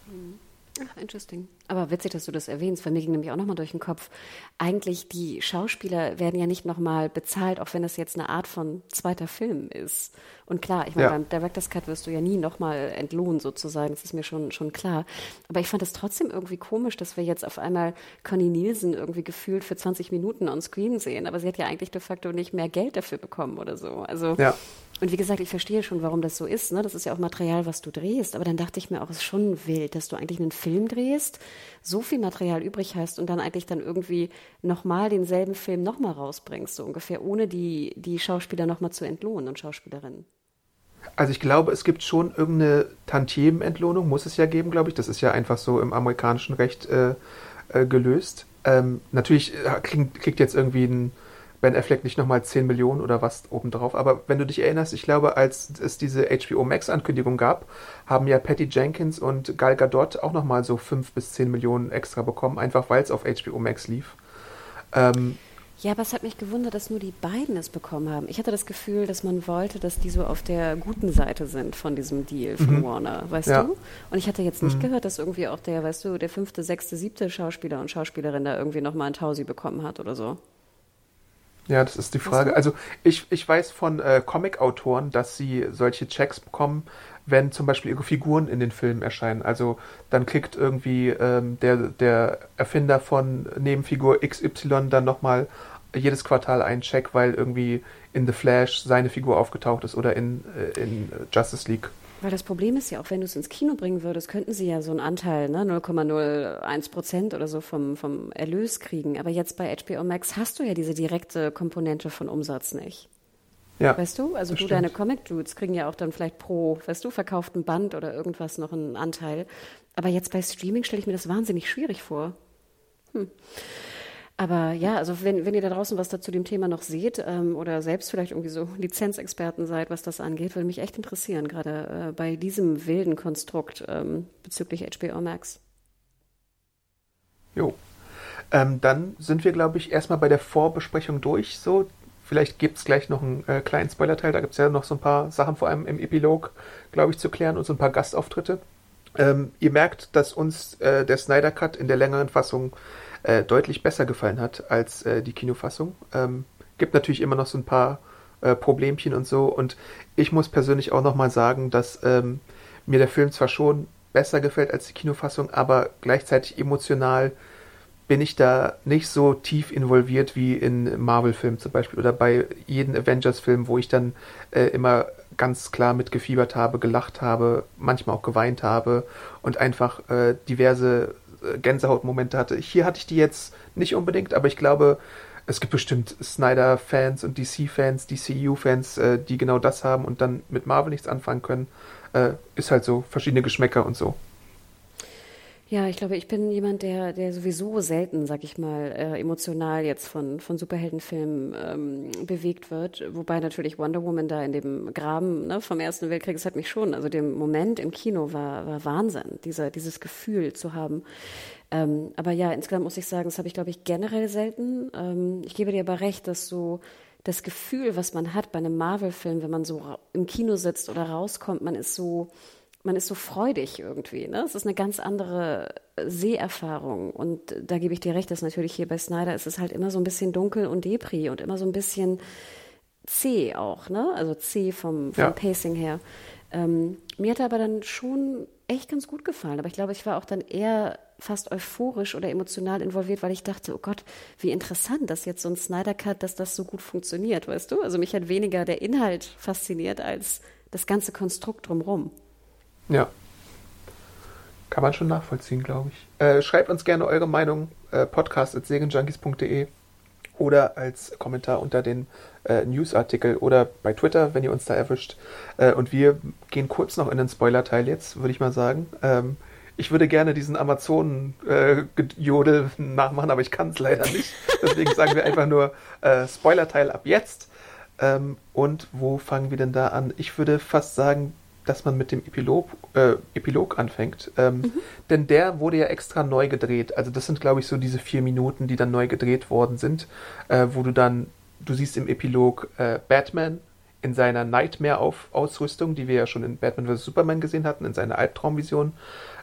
Ach, interesting. Aber witzig, dass du das erwähnst, weil mir ging nämlich auch nochmal durch den Kopf. Eigentlich, die Schauspieler werden ja nicht nochmal bezahlt, auch wenn das jetzt eine Art von zweiter Film ist. Und klar, ich meine, Ja. beim Director's Cut wirst du ja nie nochmal entlohnt sozusagen, das ist mir schon, schon klar. Aber ich fand es trotzdem irgendwie komisch, dass wir jetzt auf einmal Connie Nielsen irgendwie gefühlt für 20 Minuten on Screen sehen. Aber sie hat ja eigentlich de facto nicht mehr Geld dafür bekommen oder so. Also, Ja. Und wie gesagt, ich verstehe schon, warum das so ist. Ne? Das ist ja auch Material, was du drehst. Aber dann dachte ich mir auch, es ist schon wild, dass du eigentlich einen Film drehst, so viel Material übrig hast und dann eigentlich dann irgendwie nochmal denselben Film nochmal rausbringst, so ungefähr, ohne die, die Schauspieler nochmal zu entlohnen und Schauspielerinnen. Also ich glaube, es gibt schon irgendeine Tantiemenentlohnung, muss es ja geben, glaube ich. Das ist ja einfach so im amerikanischen Recht äh, äh, gelöst. Ähm, natürlich äh, kriegt, kriegt jetzt irgendwie ein Ben Affleck nicht nochmal 10 Millionen oder was obendrauf. Aber wenn du dich erinnerst, ich glaube, als es diese HBO Max-Ankündigung gab, haben ja Patty Jenkins und Gal Gadot auch nochmal so 5 bis 10 Millionen extra bekommen, einfach weil es auf HBO Max lief. Ähm, Ja, aber es hat mich gewundert, dass nur die beiden es bekommen haben. Ich hatte das Gefühl, dass man wollte, dass die so auf der guten Seite sind von diesem Deal von Warner, weißt Ja. du? Und ich hatte jetzt nicht gehört, dass irgendwie auch der, weißt du, der fünfte, sechste, siebte Schauspieler und Schauspielerin da irgendwie nochmal ein Tausi bekommen hat oder so. Ja, das ist die Frage. Also ich, ich weiß von äh, Comic-Autoren, dass sie solche Checks bekommen, wenn zum Beispiel ihre Figuren in den Filmen erscheinen. Also dann kriegt irgendwie ähm, der, der Erfinder von Nebenfigur XY dann nochmal jedes Quartal einen Check, weil irgendwie in The Flash seine Figur aufgetaucht ist oder in, äh, in Justice League. Weil das Problem ist ja, auch wenn du es ins Kino bringen würdest, könnten sie ja so einen Anteil, ne, 0,01 Prozent oder so vom, vom Erlös kriegen. Aber jetzt bei HBO Max hast du ja diese direkte Komponente von Umsatz nicht. Ja, Weißt du? Also du, stimmt. deine Comic-Dudes kriegen ja auch dann vielleicht pro, weißt du, verkauften Band oder irgendwas noch einen Anteil. Aber jetzt bei Streaming stelle ich mir das wahnsinnig schwierig vor. Hm. Aber ja, also wenn, wenn ihr da draußen was da zu dem Thema noch seht ähm, oder selbst vielleicht irgendwie so Lizenzexperten seid, was das angeht, würde mich echt interessieren, gerade äh, bei diesem wilden Konstrukt ähm, bezüglich HBO Max. Jo. Ähm, dann sind wir, glaube ich, erstmal bei der Vorbesprechung durch. So, vielleicht gibt es gleich noch einen äh, kleinen Spoilerteil. Da gibt es ja noch so ein paar Sachen, vor allem im Epilog, glaube ich, zu klären und so ein paar Gastauftritte. Ähm, ihr merkt, dass uns äh, der Snyder Cut in der längeren Fassung äh, deutlich besser gefallen hat als äh, die Kinofassung. Ähm, gibt natürlich immer noch so ein paar äh, Problemchen und so. Und ich muss persönlich auch noch mal sagen, dass ähm, mir der Film zwar schon besser gefällt als die Kinofassung, aber gleichzeitig emotional bin ich da nicht so tief involviert wie in Marvel-Filmen zum Beispiel oder bei jedem Avengers-Film, wo ich dann äh, immer ganz klar mitgefiebert habe, gelacht habe, manchmal auch geweint habe und einfach äh, diverse Gänsehautmomente hatte. Hier hatte ich die jetzt nicht unbedingt, aber ich glaube, es gibt bestimmt Snyder-Fans und DC-Fans, DCU-Fans, äh, die genau das haben und dann mit Marvel nichts anfangen können. Äh, ist halt so, verschiedene Geschmäcker und so. Ja, ich glaube, ich bin jemand, der, der sowieso selten, sag ich mal, äh, emotional jetzt von, von Superheldenfilmen ähm, bewegt wird. Wobei natürlich Wonder Woman da in dem Graben ne, vom Ersten Weltkrieg, das hat mich schon, also der Moment im Kino war, war Wahnsinn, dieser, dieses Gefühl zu haben. Ähm, aber ja, insgesamt muss ich sagen, das habe ich, glaube ich, generell selten. Ähm, ich gebe dir aber recht, dass so das Gefühl, was man hat bei einem Marvel-Film, wenn man so im Kino sitzt oder rauskommt, man ist so, man ist so freudig irgendwie. Ne? Es ist eine ganz andere Seherfahrung. Und da gebe ich dir recht, dass natürlich hier bei Snyder ist es halt immer so ein bisschen dunkel und Depri und immer so ein bisschen zäh auch, ne? Also zäh vom, vom Ja. Pacing her. Ähm, mir hat aber dann schon echt ganz gut gefallen. Aber ich glaube, ich war auch dann eher fast euphorisch oder emotional involviert, weil ich dachte, oh Gott, wie interessant, dass jetzt so ein Snyder Cut, dass das so gut funktioniert, weißt du? Also mich hat weniger der Inhalt fasziniert als das ganze Konstrukt drumherum. Ja. Kann man schon nachvollziehen, glaube ich. Äh, schreibt uns gerne eure Meinung, äh, podcast.segenjunkies.de oder als Kommentar unter den äh, Newsartikel oder bei Twitter, wenn ihr uns da erwischt. Äh, und wir gehen kurz noch in den Spoiler-Teil jetzt, würde ich mal sagen. Ähm, ich würde gerne diesen Amazonen-Jodel äh, nachmachen, aber ich kann es leider nicht. Deswegen sagen wir einfach nur äh, Spoiler-Teil ab jetzt. Ähm, und wo fangen wir denn da an? Ich würde fast sagen, dass man mit dem Epilog, äh, Epilog anfängt. Ähm, mhm. Denn der wurde ja extra neu gedreht. Also das sind, glaube ich, so diese vier Minuten, die dann neu gedreht worden sind, äh, wo du dann, du siehst im Epilog äh, Batman in seiner Nightmare-Ausrüstung, die wir ja schon in Batman vs. Superman gesehen hatten, in seiner Albtraumvision.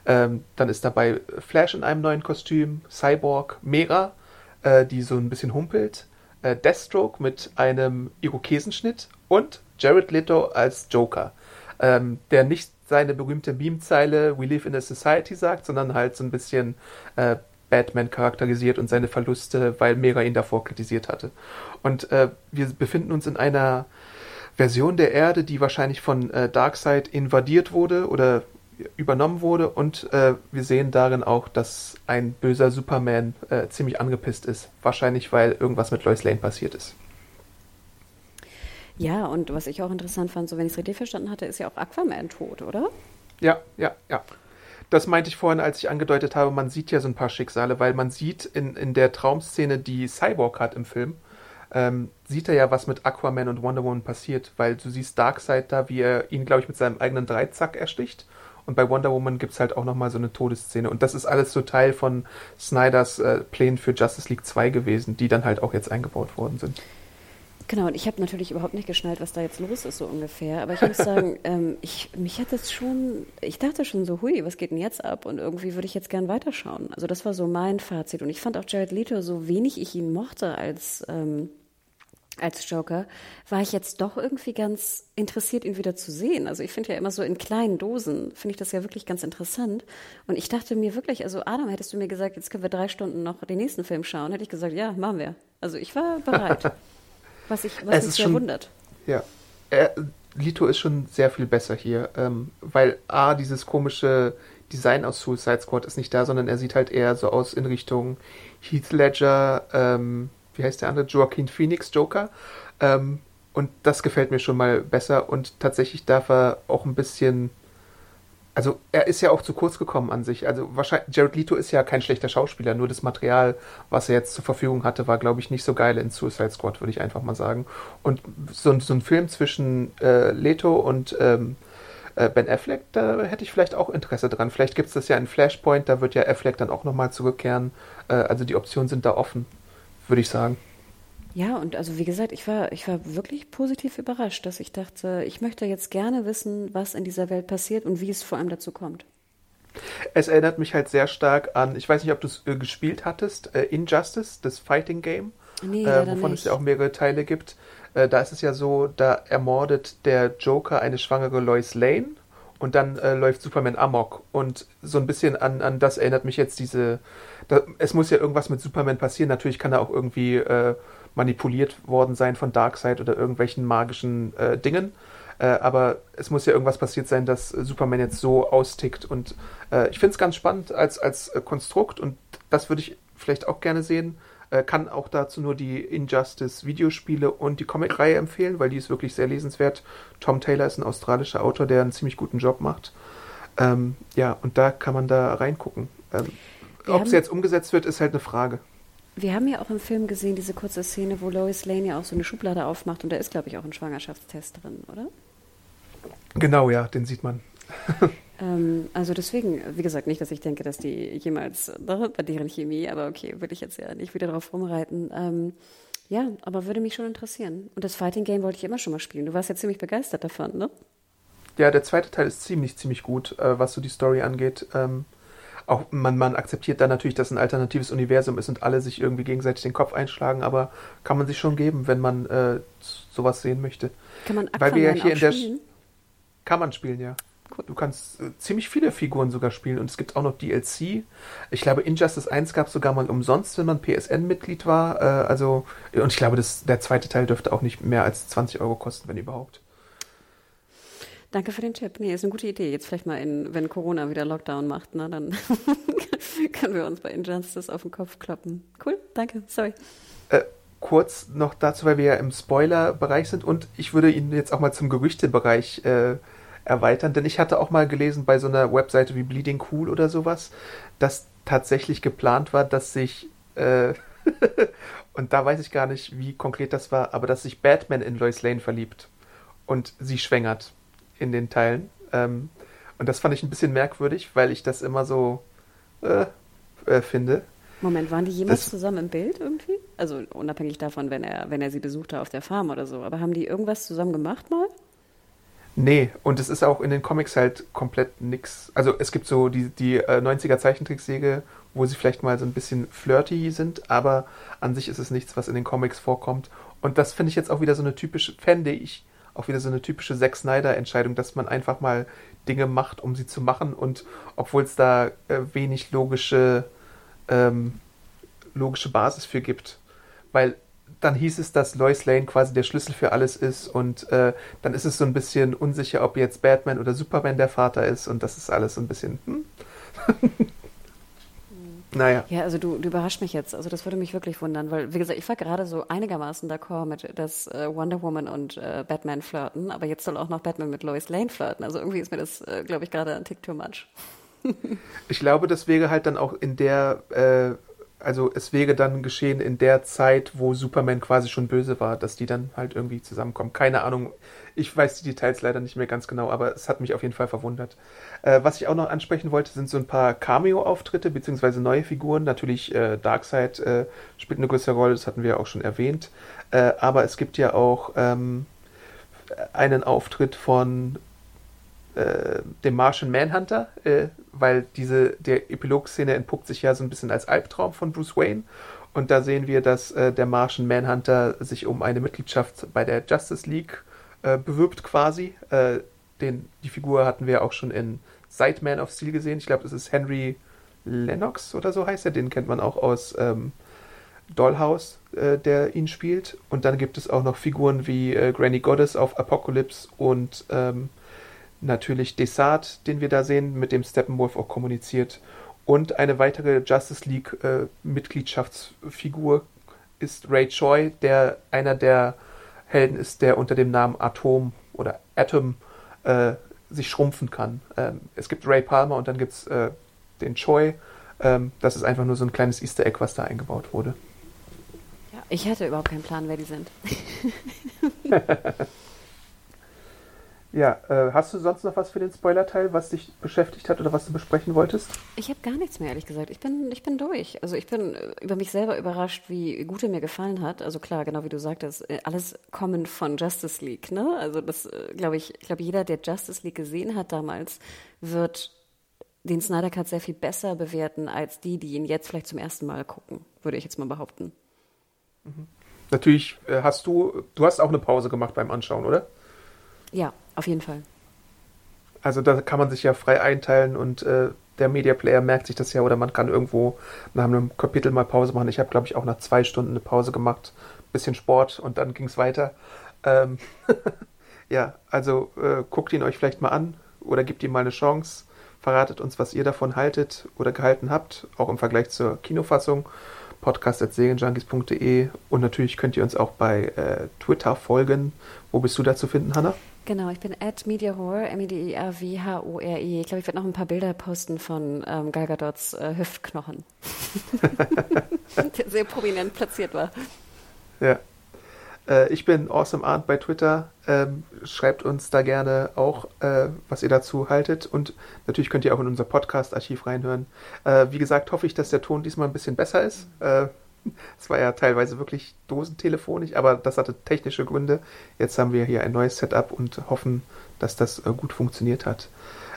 Ähm, dann ist dabei Flash in einem neuen Kostüm, Cyborg, Mera, äh, die so ein bisschen humpelt, äh, Deathstroke mit einem Irokesenschnitt und Jared Leto als Joker ähm, der nicht seine berühmte Meme-Zeile We live in a society sagt, sondern halt so ein bisschen äh, Batman charakterisiert und seine Verluste, weil Mera ihn davor kritisiert hatte. Und äh, wir befinden uns in einer Version der Erde, die wahrscheinlich von äh, Darkseid invadiert wurde oder übernommen wurde und äh, wir sehen darin auch, dass ein böser Superman äh, ziemlich angepisst ist. Wahrscheinlich, weil irgendwas mit Lois Lane passiert ist. Ja, und was ich auch interessant fand, so wenn ich es richtig verstanden hatte, ist ja auch Aquaman tot, oder? Ja, ja, ja. Das meinte ich vorhin, als ich angedeutet habe, man sieht ja so ein paar Schicksale, weil man sieht in, in der Traumszene, die Cyborg hat im Film, ähm, sieht er ja, was mit Aquaman und Wonder Woman passiert, weil du siehst Darkseid da, wie er ihn, glaube ich, mit seinem eigenen Dreizack ersticht. Und bei Wonder Woman gibt es halt auch nochmal so eine Todesszene. Und das ist alles so Teil von Snyders äh, Plänen für Justice League 2 gewesen, die dann halt auch jetzt eingebaut worden sind. Genau, und ich habe natürlich überhaupt nicht geschnallt, was da jetzt los ist, so ungefähr. Aber ich muss [LAUGHS] sagen, ähm, ich, mich hat das schon, ich dachte schon so, hui, was geht denn jetzt ab? Und irgendwie würde ich jetzt gern weiterschauen. Also das war so mein Fazit. Und ich fand auch Jared Leto, so wenig ich ihn mochte als, ähm, als Joker, war ich jetzt doch irgendwie ganz interessiert, ihn wieder zu sehen. Also ich finde ja immer so in kleinen Dosen, finde ich das ja wirklich ganz interessant. Und ich dachte mir wirklich, also Adam, hättest du mir gesagt, jetzt können wir drei Stunden noch den nächsten Film schauen, hätte ich gesagt, ja, machen wir. Also ich war bereit. [LAUGHS] Was, ich, was es mich sehr schon, wundert. Ja. Er, Lito ist schon sehr viel besser hier, ähm, weil A, dieses komische Design aus Suicide Squad ist nicht da, sondern er sieht halt eher so aus in Richtung Heath Ledger, ähm, wie heißt der andere? Joaquin Phoenix Joker. Ähm, und das gefällt mir schon mal besser und tatsächlich darf er auch ein bisschen also er ist ja auch zu kurz gekommen an sich. Also wahrscheinlich, Jared Leto ist ja kein schlechter Schauspieler, nur das Material, was er jetzt zur Verfügung hatte, war, glaube ich, nicht so geil in Suicide Squad, würde ich einfach mal sagen. Und so, so ein Film zwischen äh, Leto und ähm, äh, Ben Affleck, da hätte ich vielleicht auch Interesse dran. Vielleicht gibt es das ja in Flashpoint, da wird ja Affleck dann auch nochmal zurückkehren. Äh, also die Optionen sind da offen, würde ich sagen. Ja, und also wie gesagt, ich war, ich war wirklich positiv überrascht, dass ich dachte, ich möchte jetzt gerne wissen, was in dieser Welt passiert und wie es vor allem dazu kommt. Es erinnert mich halt sehr stark an, ich weiß nicht, ob du es äh, gespielt hattest, äh, Injustice, das Fighting Game, nee, äh, wovon nicht. es ja auch mehrere Teile gibt. Äh, da ist es ja so, da ermordet der Joker eine schwangere Lois Lane und dann äh, läuft Superman amok. Und so ein bisschen an, an das erinnert mich jetzt diese. Da, es muss ja irgendwas mit Superman passieren. Natürlich kann er auch irgendwie äh, manipuliert worden sein von Darkseid oder irgendwelchen magischen äh, Dingen. Äh, aber es muss ja irgendwas passiert sein, dass Superman jetzt so austickt. Und äh, ich finde es ganz spannend als, als äh, Konstrukt und das würde ich vielleicht auch gerne sehen. Äh, kann auch dazu nur die Injustice Videospiele und die Comicreihe empfehlen, weil die ist wirklich sehr lesenswert. Tom Taylor ist ein australischer Autor, der einen ziemlich guten Job macht. Ähm, ja, und da kann man da reingucken. Ähm, ob es jetzt umgesetzt wird, ist halt eine Frage. Wir haben ja auch im Film gesehen, diese kurze Szene, wo Lois Lane ja auch so eine Schublade aufmacht und da ist, glaube ich, auch ein Schwangerschaftstest drin, oder? Genau, ja, den sieht man. [LAUGHS] ähm, also deswegen, wie gesagt, nicht, dass ich denke, dass die jemals [LAUGHS] ne, bei deren Chemie, aber okay, würde ich jetzt ja nicht wieder drauf rumreiten. Ähm, ja, aber würde mich schon interessieren. Und das Fighting Game wollte ich immer schon mal spielen. Du warst ja ziemlich begeistert davon, ne? Ja, der zweite Teil ist ziemlich, ziemlich gut, äh, was so die Story angeht. Ähm, auch man, man akzeptiert dann natürlich, dass ein alternatives Universum ist und alle sich irgendwie gegenseitig den Kopf einschlagen, aber kann man sich schon geben, wenn man äh, sowas sehen möchte. Kann man Aquaman Weil wir ja hier in der spielen? Kann man spielen, ja. Cool. Du kannst äh, ziemlich viele Figuren sogar spielen und es gibt auch noch DLC. Ich glaube, Injustice 1 gab es sogar mal umsonst, wenn man PSN-Mitglied war. Äh, also, und ich glaube, das, der zweite Teil dürfte auch nicht mehr als 20 Euro kosten, wenn überhaupt. Danke für den Tipp. Nee, ist eine gute Idee. Jetzt vielleicht mal, in, wenn Corona wieder Lockdown macht, ne, dann [LAUGHS] können wir uns bei Injustice auf den Kopf kloppen. Cool, danke, sorry. Äh, kurz noch dazu, weil wir ja im Spoiler-Bereich sind und ich würde ihn jetzt auch mal zum Gerüchtebereich äh, erweitern, denn ich hatte auch mal gelesen bei so einer Webseite wie Bleeding Cool oder sowas, dass tatsächlich geplant war, dass sich äh, [LAUGHS] und da weiß ich gar nicht, wie konkret das war, aber dass sich Batman in Lois Lane verliebt und sie schwängert in den Teilen. Ähm, und das fand ich ein bisschen merkwürdig, weil ich das immer so äh, äh, finde. Moment, waren die jemals das, zusammen im Bild irgendwie? Also unabhängig davon, wenn er, wenn er sie besuchte auf der Farm oder so. Aber haben die irgendwas zusammen gemacht mal? Nee, und es ist auch in den Comics halt komplett nix. Also es gibt so die, die äh, 90er Zeichentricksäge, wo sie vielleicht mal so ein bisschen flirty sind, aber an sich ist es nichts, was in den Comics vorkommt. Und das finde ich jetzt auch wieder so eine typische, fände ich auch wieder so eine typische Zack Snyder-Entscheidung, dass man einfach mal Dinge macht, um sie zu machen und obwohl es da äh, wenig logische, ähm, logische Basis für gibt. Weil dann hieß es, dass Lois Lane quasi der Schlüssel für alles ist und äh, dann ist es so ein bisschen unsicher, ob jetzt Batman oder Superman der Vater ist und das ist alles so ein bisschen. Hm? naja. Ja, also du, du überrascht mich jetzt. Also das würde mich wirklich wundern, weil, wie gesagt, ich war gerade so einigermaßen d'accord mit, dass äh, Wonder Woman und äh, Batman flirten, aber jetzt soll auch noch Batman mit Lois Lane flirten. Also irgendwie ist mir das, äh, glaube ich, gerade ein Tick too much. ich glaube, das wäre halt dann auch in der äh, also es wäre dann geschehen in der Zeit, wo Superman quasi schon böse war, dass die dann halt irgendwie zusammenkommen. Keine Ahnung, ich weiß die Details leider nicht mehr ganz genau, aber es hat mich auf jeden Fall verwundert. Äh, was ich auch noch ansprechen wollte, sind so ein paar Cameo-Auftritte beziehungsweise neue Figuren. Natürlich äh, Darkseid äh, spielt eine größere Rolle, das hatten wir ja auch schon erwähnt. Äh, aber es gibt ja auch ähm, einen Auftritt von äh, dem Martian Manhunter, äh, weil diese, der Epilog-Szene entpuppt sich ja so ein bisschen als Albtraum von Bruce Wayne. Und da sehen wir, dass äh, der Martian Manhunter sich um eine Mitgliedschaft bei der Justice League äh, bewirbt quasi. Äh, den, die Figur hatten wir auch schon in Sideman of Steel gesehen. Ich glaube, das ist Henry Lennox oder so heißt er. Den kennt man auch aus ähm, Dollhouse, äh, der ihn spielt. Und dann gibt es auch noch Figuren wie Granny Goddess auf Apocalypse und ähm, natürlich Desart, den wir da sehen, mit dem Steppenwolf auch kommuniziert. Und eine weitere Justice League-Mitgliedschaftsfigur äh, ist Ray Choi, der einer der Helden ist, der unter dem Namen Atom oder Atom äh, sich schrumpfen kann. Ähm, es gibt Ray Palmer und dann gibt es äh, den Choi. Ähm, das ist einfach nur so ein kleines Easter Egg, was da eingebaut wurde. Ja, ich hatte überhaupt keinen Plan, wer die sind. [LAUGHS] [LAUGHS] Ja, äh, hast du sonst noch was für den Spoiler-Teil, was dich beschäftigt hat oder was du besprechen wolltest? Ich habe gar nichts mehr, ehrlich gesagt. Ich bin, ich bin durch. Also ich bin äh, über mich selber überrascht, wie gut er mir gefallen hat. Also klar, genau wie du sagtest, äh, alles kommend von Justice League, ne? Also das äh, glaube ich, ich glaube, jeder, der Justice League gesehen hat damals, wird den Snyder Cut sehr viel besser bewerten als die, die ihn jetzt vielleicht zum ersten Mal gucken, würde ich jetzt mal behaupten. Mhm. Natürlich hast du, du hast auch eine Pause gemacht beim Anschauen, oder? Ja, auf jeden Fall. Also da kann man sich ja frei einteilen und äh, der Media Player merkt sich das ja oder man kann irgendwo nach einem Kapitel mal Pause machen. Ich habe, glaube ich, auch nach zwei Stunden eine Pause gemacht, bisschen Sport und dann ging es weiter. Ähm [LAUGHS] ja, also äh, guckt ihn euch vielleicht mal an oder gebt ihm mal eine Chance. Verratet uns, was ihr davon haltet oder gehalten habt, auch im Vergleich zur Kinofassung. Podcast.serienjunkies.de und natürlich könnt ihr uns auch bei äh, Twitter folgen. Wo bist du da zu finden, Hannah? Genau, ich bin at MediaHore, M-E-D-I-A-W-H-O-R-E. Ich glaube, ich werde noch ein paar Bilder posten von ähm, Gal Gadots äh, Hüftknochen, [LAUGHS] der sehr prominent platziert war. Ja. Äh, ich bin Awesome Art bei Twitter. Ähm, schreibt uns da gerne auch, äh, was ihr dazu haltet. Und natürlich könnt ihr auch in unser Podcast-Archiv reinhören. Äh, wie gesagt, hoffe ich, dass der Ton diesmal ein bisschen besser ist. Äh, [LAUGHS] es war ja teilweise wirklich dosentelefonisch, aber das hatte technische Gründe. Jetzt haben wir hier ein neues Setup und hoffen, dass das äh, gut funktioniert hat.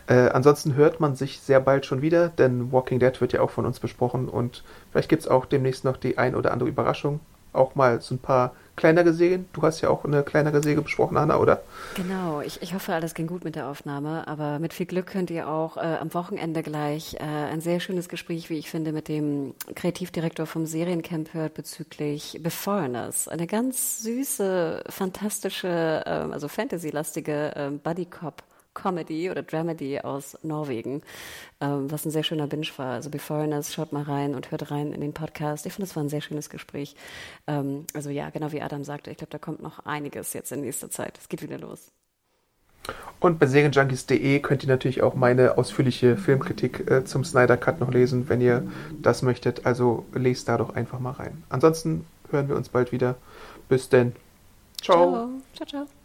Äh, ansonsten hört man sich sehr bald schon wieder, denn Walking Dead wird ja auch von uns besprochen und vielleicht gibt es auch demnächst noch die ein oder andere Überraschung. Auch mal so ein paar kleinere Serien. Du hast ja auch eine kleinere Serie besprochen, Anna, oder? Genau, ich, ich hoffe, alles ging gut mit der Aufnahme, aber mit viel Glück könnt ihr auch äh, am Wochenende gleich äh, ein sehr schönes Gespräch, wie ich finde, mit dem Kreativdirektor vom Seriencamp hört bezüglich The. Eine ganz süße, fantastische, äh, also Fantasy-lastige äh, Buddy-Cop. Comedy oder Dramedy aus Norwegen, ähm, was ein sehr schöner Binge war. Also Beforeigners, schaut mal rein und hört rein in den Podcast. Ich finde, es war ein sehr schönes Gespräch. Ähm, also ja, genau wie Adam sagte, ich glaube, da kommt noch einiges jetzt in nächster Zeit. Es geht wieder los. Und bei serienjunkies.de könnt ihr natürlich auch meine ausführliche Filmkritik äh, zum Snyder Cut noch lesen, wenn ihr das möchtet. Also lest da doch einfach mal rein. Ansonsten hören wir uns bald wieder. Bis denn. Ciao. Ciao, ciao. ciao.